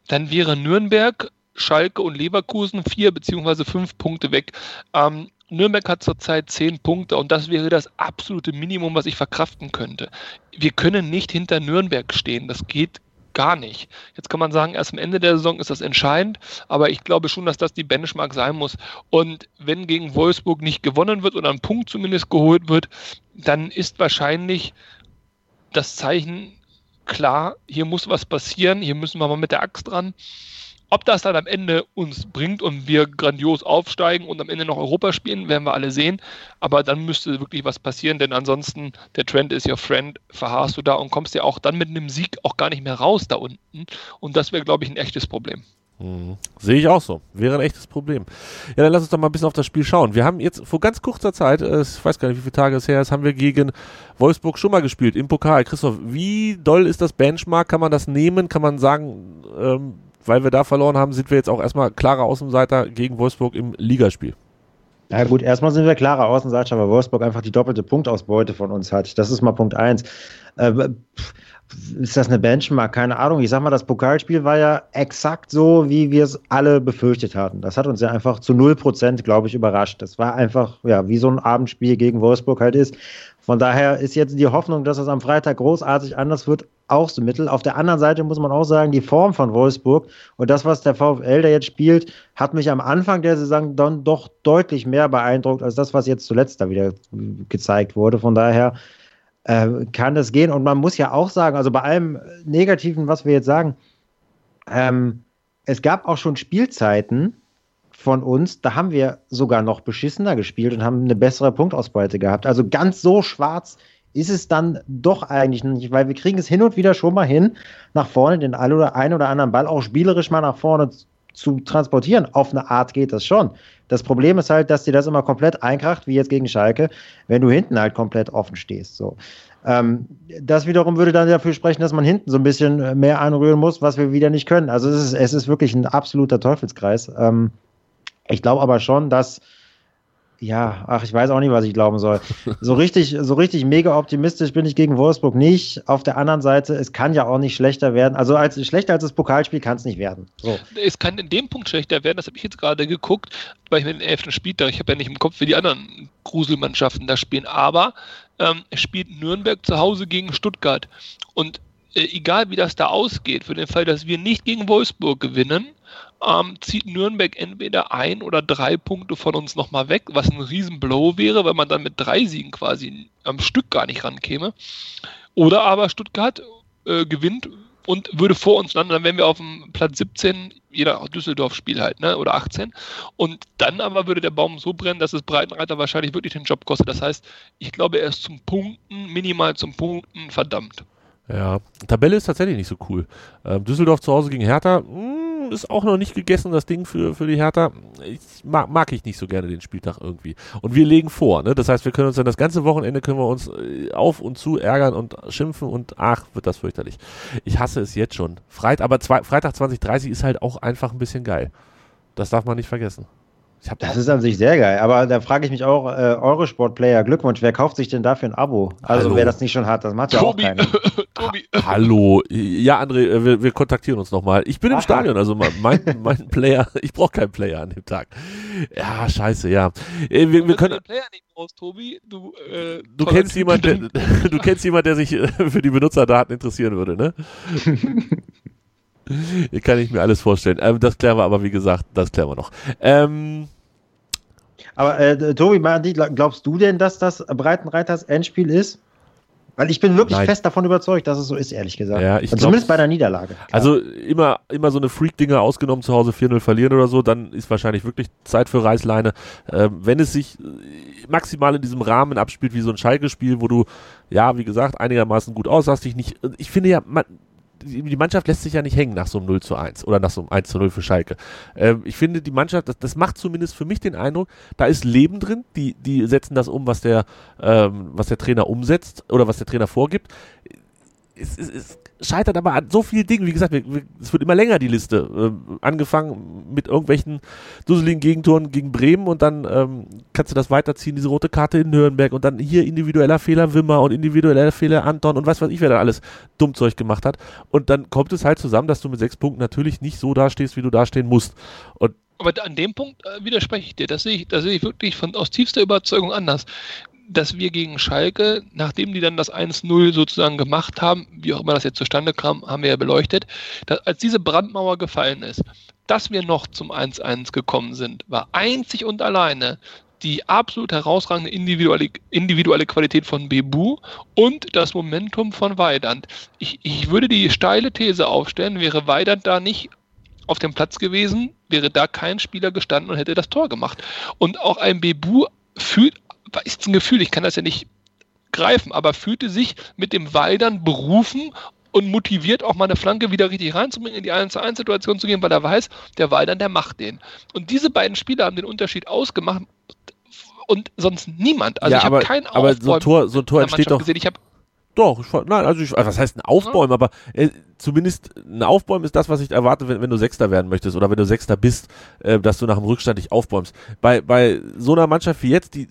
dann wäre Nürnberg Schalke und Leverkusen vier beziehungsweise fünf Punkte weg. Ähm, Nürnberg hat zurzeit zehn Punkte und das wäre das absolute Minimum, was ich verkraften könnte. Wir können nicht hinter Nürnberg stehen. Das geht gar nicht. Jetzt kann man sagen, erst am Ende der Saison ist das entscheidend, aber ich glaube schon, dass das die Benchmark sein muss. Und wenn gegen Wolfsburg nicht gewonnen wird oder ein Punkt zumindest geholt wird, dann ist wahrscheinlich das Zeichen klar, hier muss was passieren, hier müssen wir mal mit der Axt dran. Ob das dann am Ende uns bringt und wir grandios aufsteigen und am Ende noch Europa spielen, werden wir alle sehen. Aber dann müsste wirklich was passieren, denn ansonsten, der Trend ist your friend, verharrst du da und kommst ja auch dann mit einem Sieg auch gar nicht mehr raus da unten. Und das wäre, glaube ich, ein echtes Problem. Mhm. Sehe ich auch so. Wäre ein echtes Problem. Ja, dann lass uns doch mal ein bisschen auf das Spiel schauen. Wir haben jetzt vor ganz kurzer Zeit, äh, ich weiß gar nicht, wie viele Tage es her ist, haben wir gegen Wolfsburg schon mal gespielt im Pokal. Christoph, wie doll ist das Benchmark? Kann man das nehmen? Kann man sagen, ähm, weil wir da verloren haben, sind wir jetzt auch erstmal klarer Außenseiter gegen Wolfsburg im Ligaspiel. Ja gut, erstmal sind wir klarer Außenseiter, weil Wolfsburg einfach die doppelte Punktausbeute von uns hat. Das ist mal Punkt eins. Äh, ist das eine Benchmark? Keine Ahnung. Ich sag mal, das Pokalspiel war ja exakt so, wie wir es alle befürchtet hatten. Das hat uns ja einfach zu 0%, glaube ich, überrascht. Das war einfach, ja, wie so ein Abendspiel gegen Wolfsburg halt ist. Von daher ist jetzt die Hoffnung, dass es am Freitag großartig anders wird, auch so mittel. Auf der anderen Seite muss man auch sagen, die Form von Wolfsburg und das, was der VfL da jetzt spielt, hat mich am Anfang der Saison dann doch deutlich mehr beeindruckt als das, was jetzt zuletzt da wieder gezeigt wurde. Von daher äh, kann das gehen. Und man muss ja auch sagen, also bei allem Negativen, was wir jetzt sagen, ähm, es gab auch schon Spielzeiten, von uns, da haben wir sogar noch beschissener gespielt und haben eine bessere Punktausbeute gehabt. Also ganz so schwarz ist es dann doch eigentlich nicht, weil wir kriegen es hin und wieder schon mal hin, nach vorne den einen oder, einen oder anderen Ball auch spielerisch mal nach vorne zu transportieren. Auf eine Art geht das schon. Das Problem ist halt, dass dir das immer komplett einkracht, wie jetzt gegen Schalke, wenn du hinten halt komplett offen stehst. So. Ähm, das wiederum würde dann dafür sprechen, dass man hinten so ein bisschen mehr anrühren muss, was wir wieder nicht können. Also es ist, es ist wirklich ein absoluter Teufelskreis. Ähm, ich glaube aber schon, dass ja, ach, ich weiß auch nicht, was ich glauben soll. So [LAUGHS] richtig, so richtig mega optimistisch bin ich gegen Wolfsburg nicht. Auf der anderen Seite, es kann ja auch nicht schlechter werden. Also als schlechter als das Pokalspiel kann es nicht werden. So. Es kann in dem Punkt schlechter werden, das habe ich jetzt gerade geguckt, weil ich mit dem 11. Spieltag, ich habe ja nicht im Kopf, wie die anderen Gruselmannschaften da spielen, aber ähm, es spielt Nürnberg zu Hause gegen Stuttgart. Und egal wie das da ausgeht, für den Fall, dass wir nicht gegen Wolfsburg gewinnen, ähm, zieht Nürnberg entweder ein oder drei Punkte von uns nochmal weg, was ein Riesenblow wäre, weil man dann mit drei Siegen quasi am Stück gar nicht rankäme. Oder aber Stuttgart äh, gewinnt und würde vor uns landen, dann wären wir auf dem Platz 17, jeder Düsseldorf-Spiel halt, ne? oder 18. Und dann aber würde der Baum so brennen, dass es Breitenreiter wahrscheinlich wirklich den Job kostet. Das heißt, ich glaube, er ist zum Punkten, minimal zum Punkten verdammt. Ja, Tabelle ist tatsächlich nicht so cool. Ähm, Düsseldorf zu Hause gegen Hertha mh, hm, ist auch noch nicht gegessen, das Ding für, für die Hertha. Ich mag, mag ich nicht so gerne den Spieltag irgendwie. Und wir legen vor, ne? Das heißt, wir können uns dann das ganze Wochenende können wir uns äh, auf und zu ärgern und schimpfen und ach, wird das fürchterlich. Ich hasse es jetzt schon. Freit, aber zwei, Freitag 2030 ist halt auch einfach ein bisschen geil. Das darf man nicht vergessen das ist an sich sehr geil, aber da frage ich mich auch, äh, eure Sportplayer, Glückwunsch, wer kauft sich denn dafür ein Abo? Also Hallo. wer das nicht schon hat, das macht ja Tobi. auch keiner. [LAUGHS] Tobi. Hallo, ja André, äh, wir, wir kontaktieren uns nochmal. Ich bin Aha. im Stadion, also mein, mein [LAUGHS] Player, ich brauche keinen Player an dem Tag. Ja, scheiße, ja. Äh, wir, wir können... Player nicht raus, Tobi. Du, äh, du kennst jemanden, der, [LAUGHS] du kennst jemand, der sich für die Benutzerdaten interessieren würde, ne? Kann ich mir alles vorstellen. Ähm, das klären wir aber, wie gesagt, das klären wir noch. Ähm, aber äh, Tobi, glaubst du denn, dass das Breitenreiters Endspiel ist? Weil ich bin wirklich Nein. fest davon überzeugt, dass es so ist, ehrlich gesagt. Ja, ich glaub, Zumindest bei der Niederlage. Klar. Also immer, immer so eine Freak-Dinger ausgenommen, zu Hause 4-0 verlieren oder so, dann ist wahrscheinlich wirklich Zeit für Reißleine. Ähm, wenn es sich maximal in diesem Rahmen abspielt, wie so ein Schalke-Spiel, wo du, ja, wie gesagt, einigermaßen gut aussahst, dich nicht, ich finde ja, man, die Mannschaft lässt sich ja nicht hängen nach so einem 0 zu 1 oder nach so einem 1 zu 0 für Schalke. Ähm, ich finde, die Mannschaft, das, das, macht zumindest für mich den Eindruck, da ist Leben drin, die, die setzen das um, was der, ähm, was der Trainer umsetzt oder was der Trainer vorgibt. Es, es, es scheitert aber an so vielen Dingen. Wie gesagt, es wird immer länger, die Liste. Ähm, angefangen mit irgendwelchen dusseligen Gegentoren gegen Bremen und dann ähm, kannst du das weiterziehen, diese rote Karte in Nürnberg und dann hier individueller Fehler Wimmer und individueller Fehler Anton und was weiß ich, wer da alles Dummzeug gemacht hat. Und dann kommt es halt zusammen, dass du mit sechs Punkten natürlich nicht so dastehst, wie du dastehen musst. Und Aber an dem Punkt äh, widerspreche ich dir. Das sehe ich, das sehe ich wirklich von, aus tiefster Überzeugung anders. Dass wir gegen Schalke, nachdem die dann das 1-0 sozusagen gemacht haben, wie auch immer das jetzt zustande kam, haben wir ja beleuchtet, dass, als diese Brandmauer gefallen ist, dass wir noch zum 1-1 gekommen sind, war einzig und alleine die absolut herausragende individuelle, individuelle Qualität von Bebu und das Momentum von Weidand. Ich, ich würde die steile These aufstellen, wäre Weidand da nicht auf dem Platz gewesen, wäre da kein Spieler gestanden und hätte das Tor gemacht. Und auch ein Bebu fühlt, ist ein Gefühl, ich kann das ja nicht greifen, aber fühlte sich mit dem Weidern berufen und motiviert auch mal eine Flanke wieder richtig reinzubringen, in die 1 zu 1 Situation zu gehen, weil er weiß, der Weidern, der macht den. Und diese beiden Spieler haben den Unterschied ausgemacht und sonst niemand. Also ja, ich habe kein aber so ein Tor, so ein Tor entsteht doch. Gesehen. Ich habe doch, nein, also ich, was heißt ein Aufbäumen, aber äh, zumindest ein Aufbäumen ist das, was ich erwarte, wenn, wenn du Sechster werden möchtest oder wenn du Sechster bist, äh, dass du nach dem Rückstand dich aufbäumst. Bei, bei so einer Mannschaft wie jetzt, die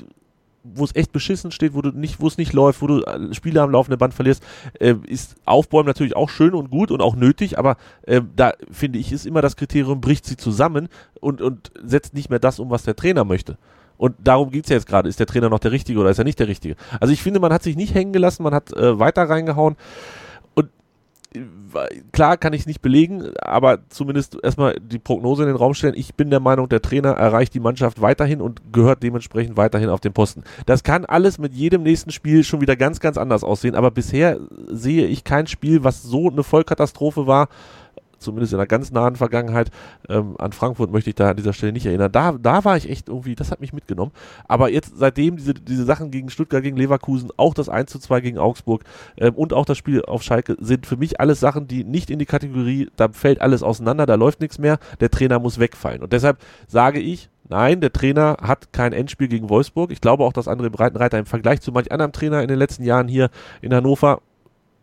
wo es echt beschissen steht, wo du nicht, wo es nicht läuft, wo du äh, Spiele am laufenden Band verlierst, äh, ist Aufbäumen natürlich auch schön und gut und auch nötig, aber äh, da finde ich ist immer das Kriterium, bricht sie zusammen und, und setzt nicht mehr das um, was der Trainer möchte. Und darum geht's ja jetzt gerade. Ist der Trainer noch der Richtige oder ist er nicht der Richtige? Also ich finde, man hat sich nicht hängen gelassen, man hat äh, weiter reingehauen. Äh, klar kann ich es nicht belegen, aber zumindest erstmal die Prognose in den Raum stellen. Ich bin der Meinung, der Trainer erreicht die Mannschaft weiterhin und gehört dementsprechend weiterhin auf den Posten. Das kann alles mit jedem nächsten Spiel schon wieder ganz, ganz anders aussehen, aber bisher sehe ich kein Spiel, was so eine Vollkatastrophe war, zumindest in der ganz nahen Vergangenheit. Ähm, an Frankfurt möchte ich da an dieser Stelle nicht erinnern. Da, da war ich echt irgendwie, das hat mich mitgenommen. Aber jetzt seitdem diese, diese Sachen gegen Stuttgart, gegen Leverkusen, auch das 1 zu 2 gegen Augsburg ähm, und auch das Spiel auf Schalke sind für mich alles Sachen, die nicht in die Kategorie, da fällt alles auseinander, da läuft nichts mehr, der Trainer muss wegfallen. Und deshalb sage ich, Nein, der Trainer hat kein Endspiel gegen Wolfsburg. Ich glaube auch, dass André Breitenreiter im Vergleich zu manch anderem Trainer in den letzten Jahren hier in Hannover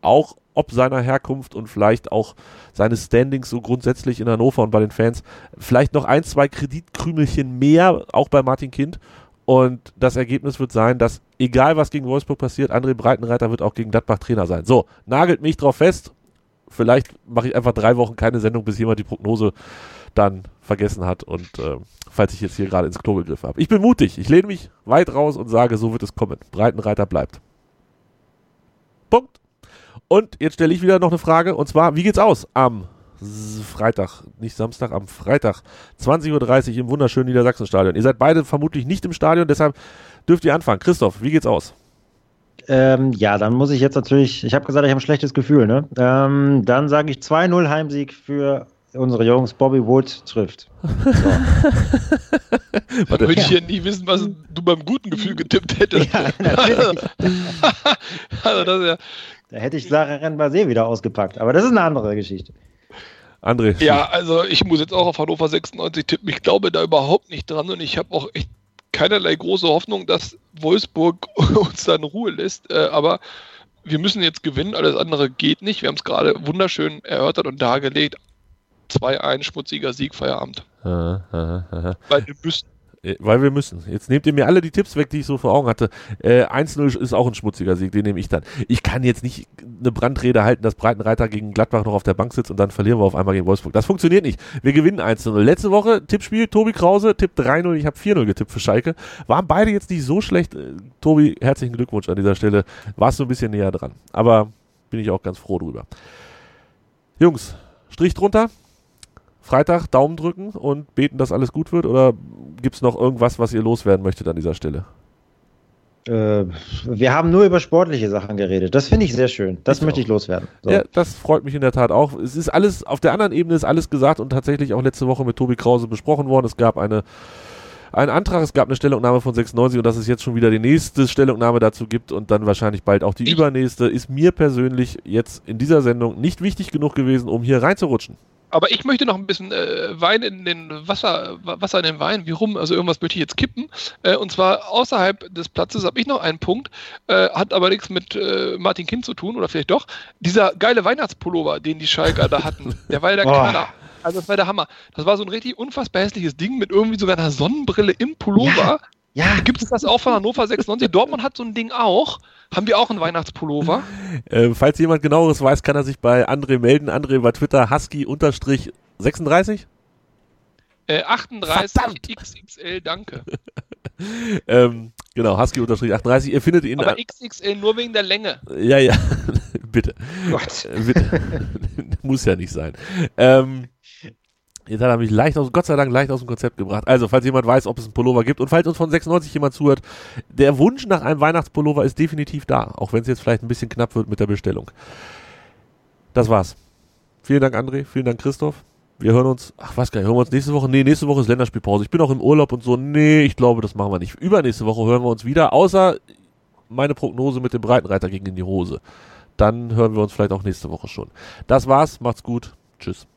auch ob seiner Herkunft und vielleicht auch seines Standings so grundsätzlich in Hannover und bei den Fans, vielleicht noch ein, zwei Kreditkrümelchen mehr, auch bei Martin Kind. Und das Ergebnis wird sein, dass egal was gegen Wolfsburg passiert, André Breitenreiter wird auch gegen Gladbach Trainer sein. So, nagelt mich drauf fest. Vielleicht mache ich einfach drei Wochen keine Sendung, bis jemand die Prognose dann vergessen hat und äh, falls ich jetzt hier gerade ins Klo gegriffen habe. Ich bin mutig, ich lehne mich weit raus und sage, so wird es kommen. Breitenreiter bleibt. Punkt. Und jetzt stelle ich wieder noch eine Frage und zwar, wie geht's aus am Freitag, nicht Samstag, am Freitag, 20.30 Uhr im wunderschönen Niedersachsenstadion. Ihr seid beide vermutlich nicht im Stadion, deshalb dürft ihr anfangen. Christoph, wie geht's aus? Ähm, ja, dann muss ich jetzt natürlich, ich habe gesagt, ich habe ein schlechtes Gefühl, ne? Ähm, dann sage ich 2-0 Heimsieg für unsere Jungs. Bobby Wood trifft. So. [LAUGHS] Dann würde ich ja nie wissen, was du beim guten Gefühl getippt hättest. Ja, natürlich. [LAUGHS] also das ist ja da hätte ich Sarah Renbase wieder ausgepackt. Aber das ist eine andere Geschichte. André. Ja, also ich muss jetzt auch auf Hannover 96 tippen. Ich glaube da überhaupt nicht dran und ich habe auch echt keinerlei große Hoffnung, dass Wolfsburg [LAUGHS] uns da in Ruhe lässt. Äh, aber wir müssen jetzt gewinnen, alles andere geht nicht. Wir haben es gerade wunderschön erörtert und dargelegt. 2-1 schmutziger Sieg, Feierabend. Aha, aha, aha. Weil wir müssen weil wir müssen. Jetzt nehmt ihr mir alle die Tipps weg, die ich so vor Augen hatte. Äh, 1-0 ist auch ein schmutziger Sieg, den nehme ich dann. Ich kann jetzt nicht eine Brandrede halten, dass Breitenreiter gegen Gladbach noch auf der Bank sitzt und dann verlieren wir auf einmal gegen Wolfsburg. Das funktioniert nicht. Wir gewinnen 1-0. Letzte Woche Tippspiel, Tobi Krause, Tipp 3-0, ich habe 4-0 getippt für Schalke. Waren beide jetzt nicht so schlecht. Äh, Tobi, herzlichen Glückwunsch an dieser Stelle. Warst du ein bisschen näher dran. Aber bin ich auch ganz froh drüber. Jungs, Strich drunter. Freitag Daumen drücken und beten, dass alles gut wird? Oder gibt es noch irgendwas, was ihr loswerden möchtet an dieser Stelle? Äh, wir haben nur über sportliche Sachen geredet. Das finde ich sehr schön. Das ich möchte auch. ich loswerden. So. Ja, das freut mich in der Tat auch. Es ist alles, auf der anderen Ebene ist alles gesagt und tatsächlich auch letzte Woche mit Tobi Krause besprochen worden. Es gab eine einen Antrag, es gab eine Stellungnahme von 96 und dass es jetzt schon wieder die nächste Stellungnahme dazu gibt und dann wahrscheinlich bald auch die ich übernächste, ist mir persönlich jetzt in dieser Sendung nicht wichtig genug gewesen, um hier reinzurutschen. Aber ich möchte noch ein bisschen äh, Wein in den Wasser, Wasser in den Wein. Wie rum? Also irgendwas möchte ich jetzt kippen. Äh, und zwar außerhalb des Platzes habe ich noch einen Punkt. Äh, hat aber nichts mit äh, Martin Kind zu tun oder vielleicht doch. Dieser geile Weihnachtspullover, den die Schalker da hatten, der war ja der oh. Knaller. Also das war der Hammer. Das war so ein richtig unfassbar hässliches Ding mit irgendwie sogar einer Sonnenbrille im Pullover. Ja. Ja. Gibt es das auch von Hannover 96? [LAUGHS] Dortmund hat so ein Ding auch. Haben wir auch einen Weihnachtspullover? Äh, falls jemand genaueres weiß, kann er sich bei André melden. André bei Twitter Husky-36. Äh, 38 Verdammt. XXL, danke. [LAUGHS] ähm, genau, Husky unterstrich 38. Ihr findet ihn. Aber XXL nur wegen der Länge. Ja, ja. [LAUGHS] Bitte. Gott. Bitte. Muss ja nicht sein. Ähm, Jetzt hat er mich leicht aus, Gott sei Dank leicht aus dem Konzept gebracht. Also, falls jemand weiß, ob es einen Pullover gibt und falls uns von 96 jemand zuhört, der Wunsch nach einem Weihnachtspullover ist definitiv da, auch wenn es jetzt vielleicht ein bisschen knapp wird mit der Bestellung. Das war's. Vielen Dank, André. Vielen Dank, Christoph. Wir hören uns, ach, was nicht, hören wir uns nächste Woche? Nee, nächste Woche ist Länderspielpause. Ich bin auch im Urlaub und so. Nee, ich glaube, das machen wir nicht. Übernächste Woche hören wir uns wieder, außer meine Prognose mit dem Breitenreiter gegen in die Hose. Dann hören wir uns vielleicht auch nächste Woche schon. Das war's. Macht's gut. Tschüss.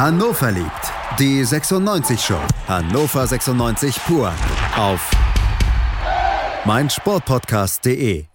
Hannover liebt. Die 96 Show. Hannover 96 pur. Auf meinsportpodcast.de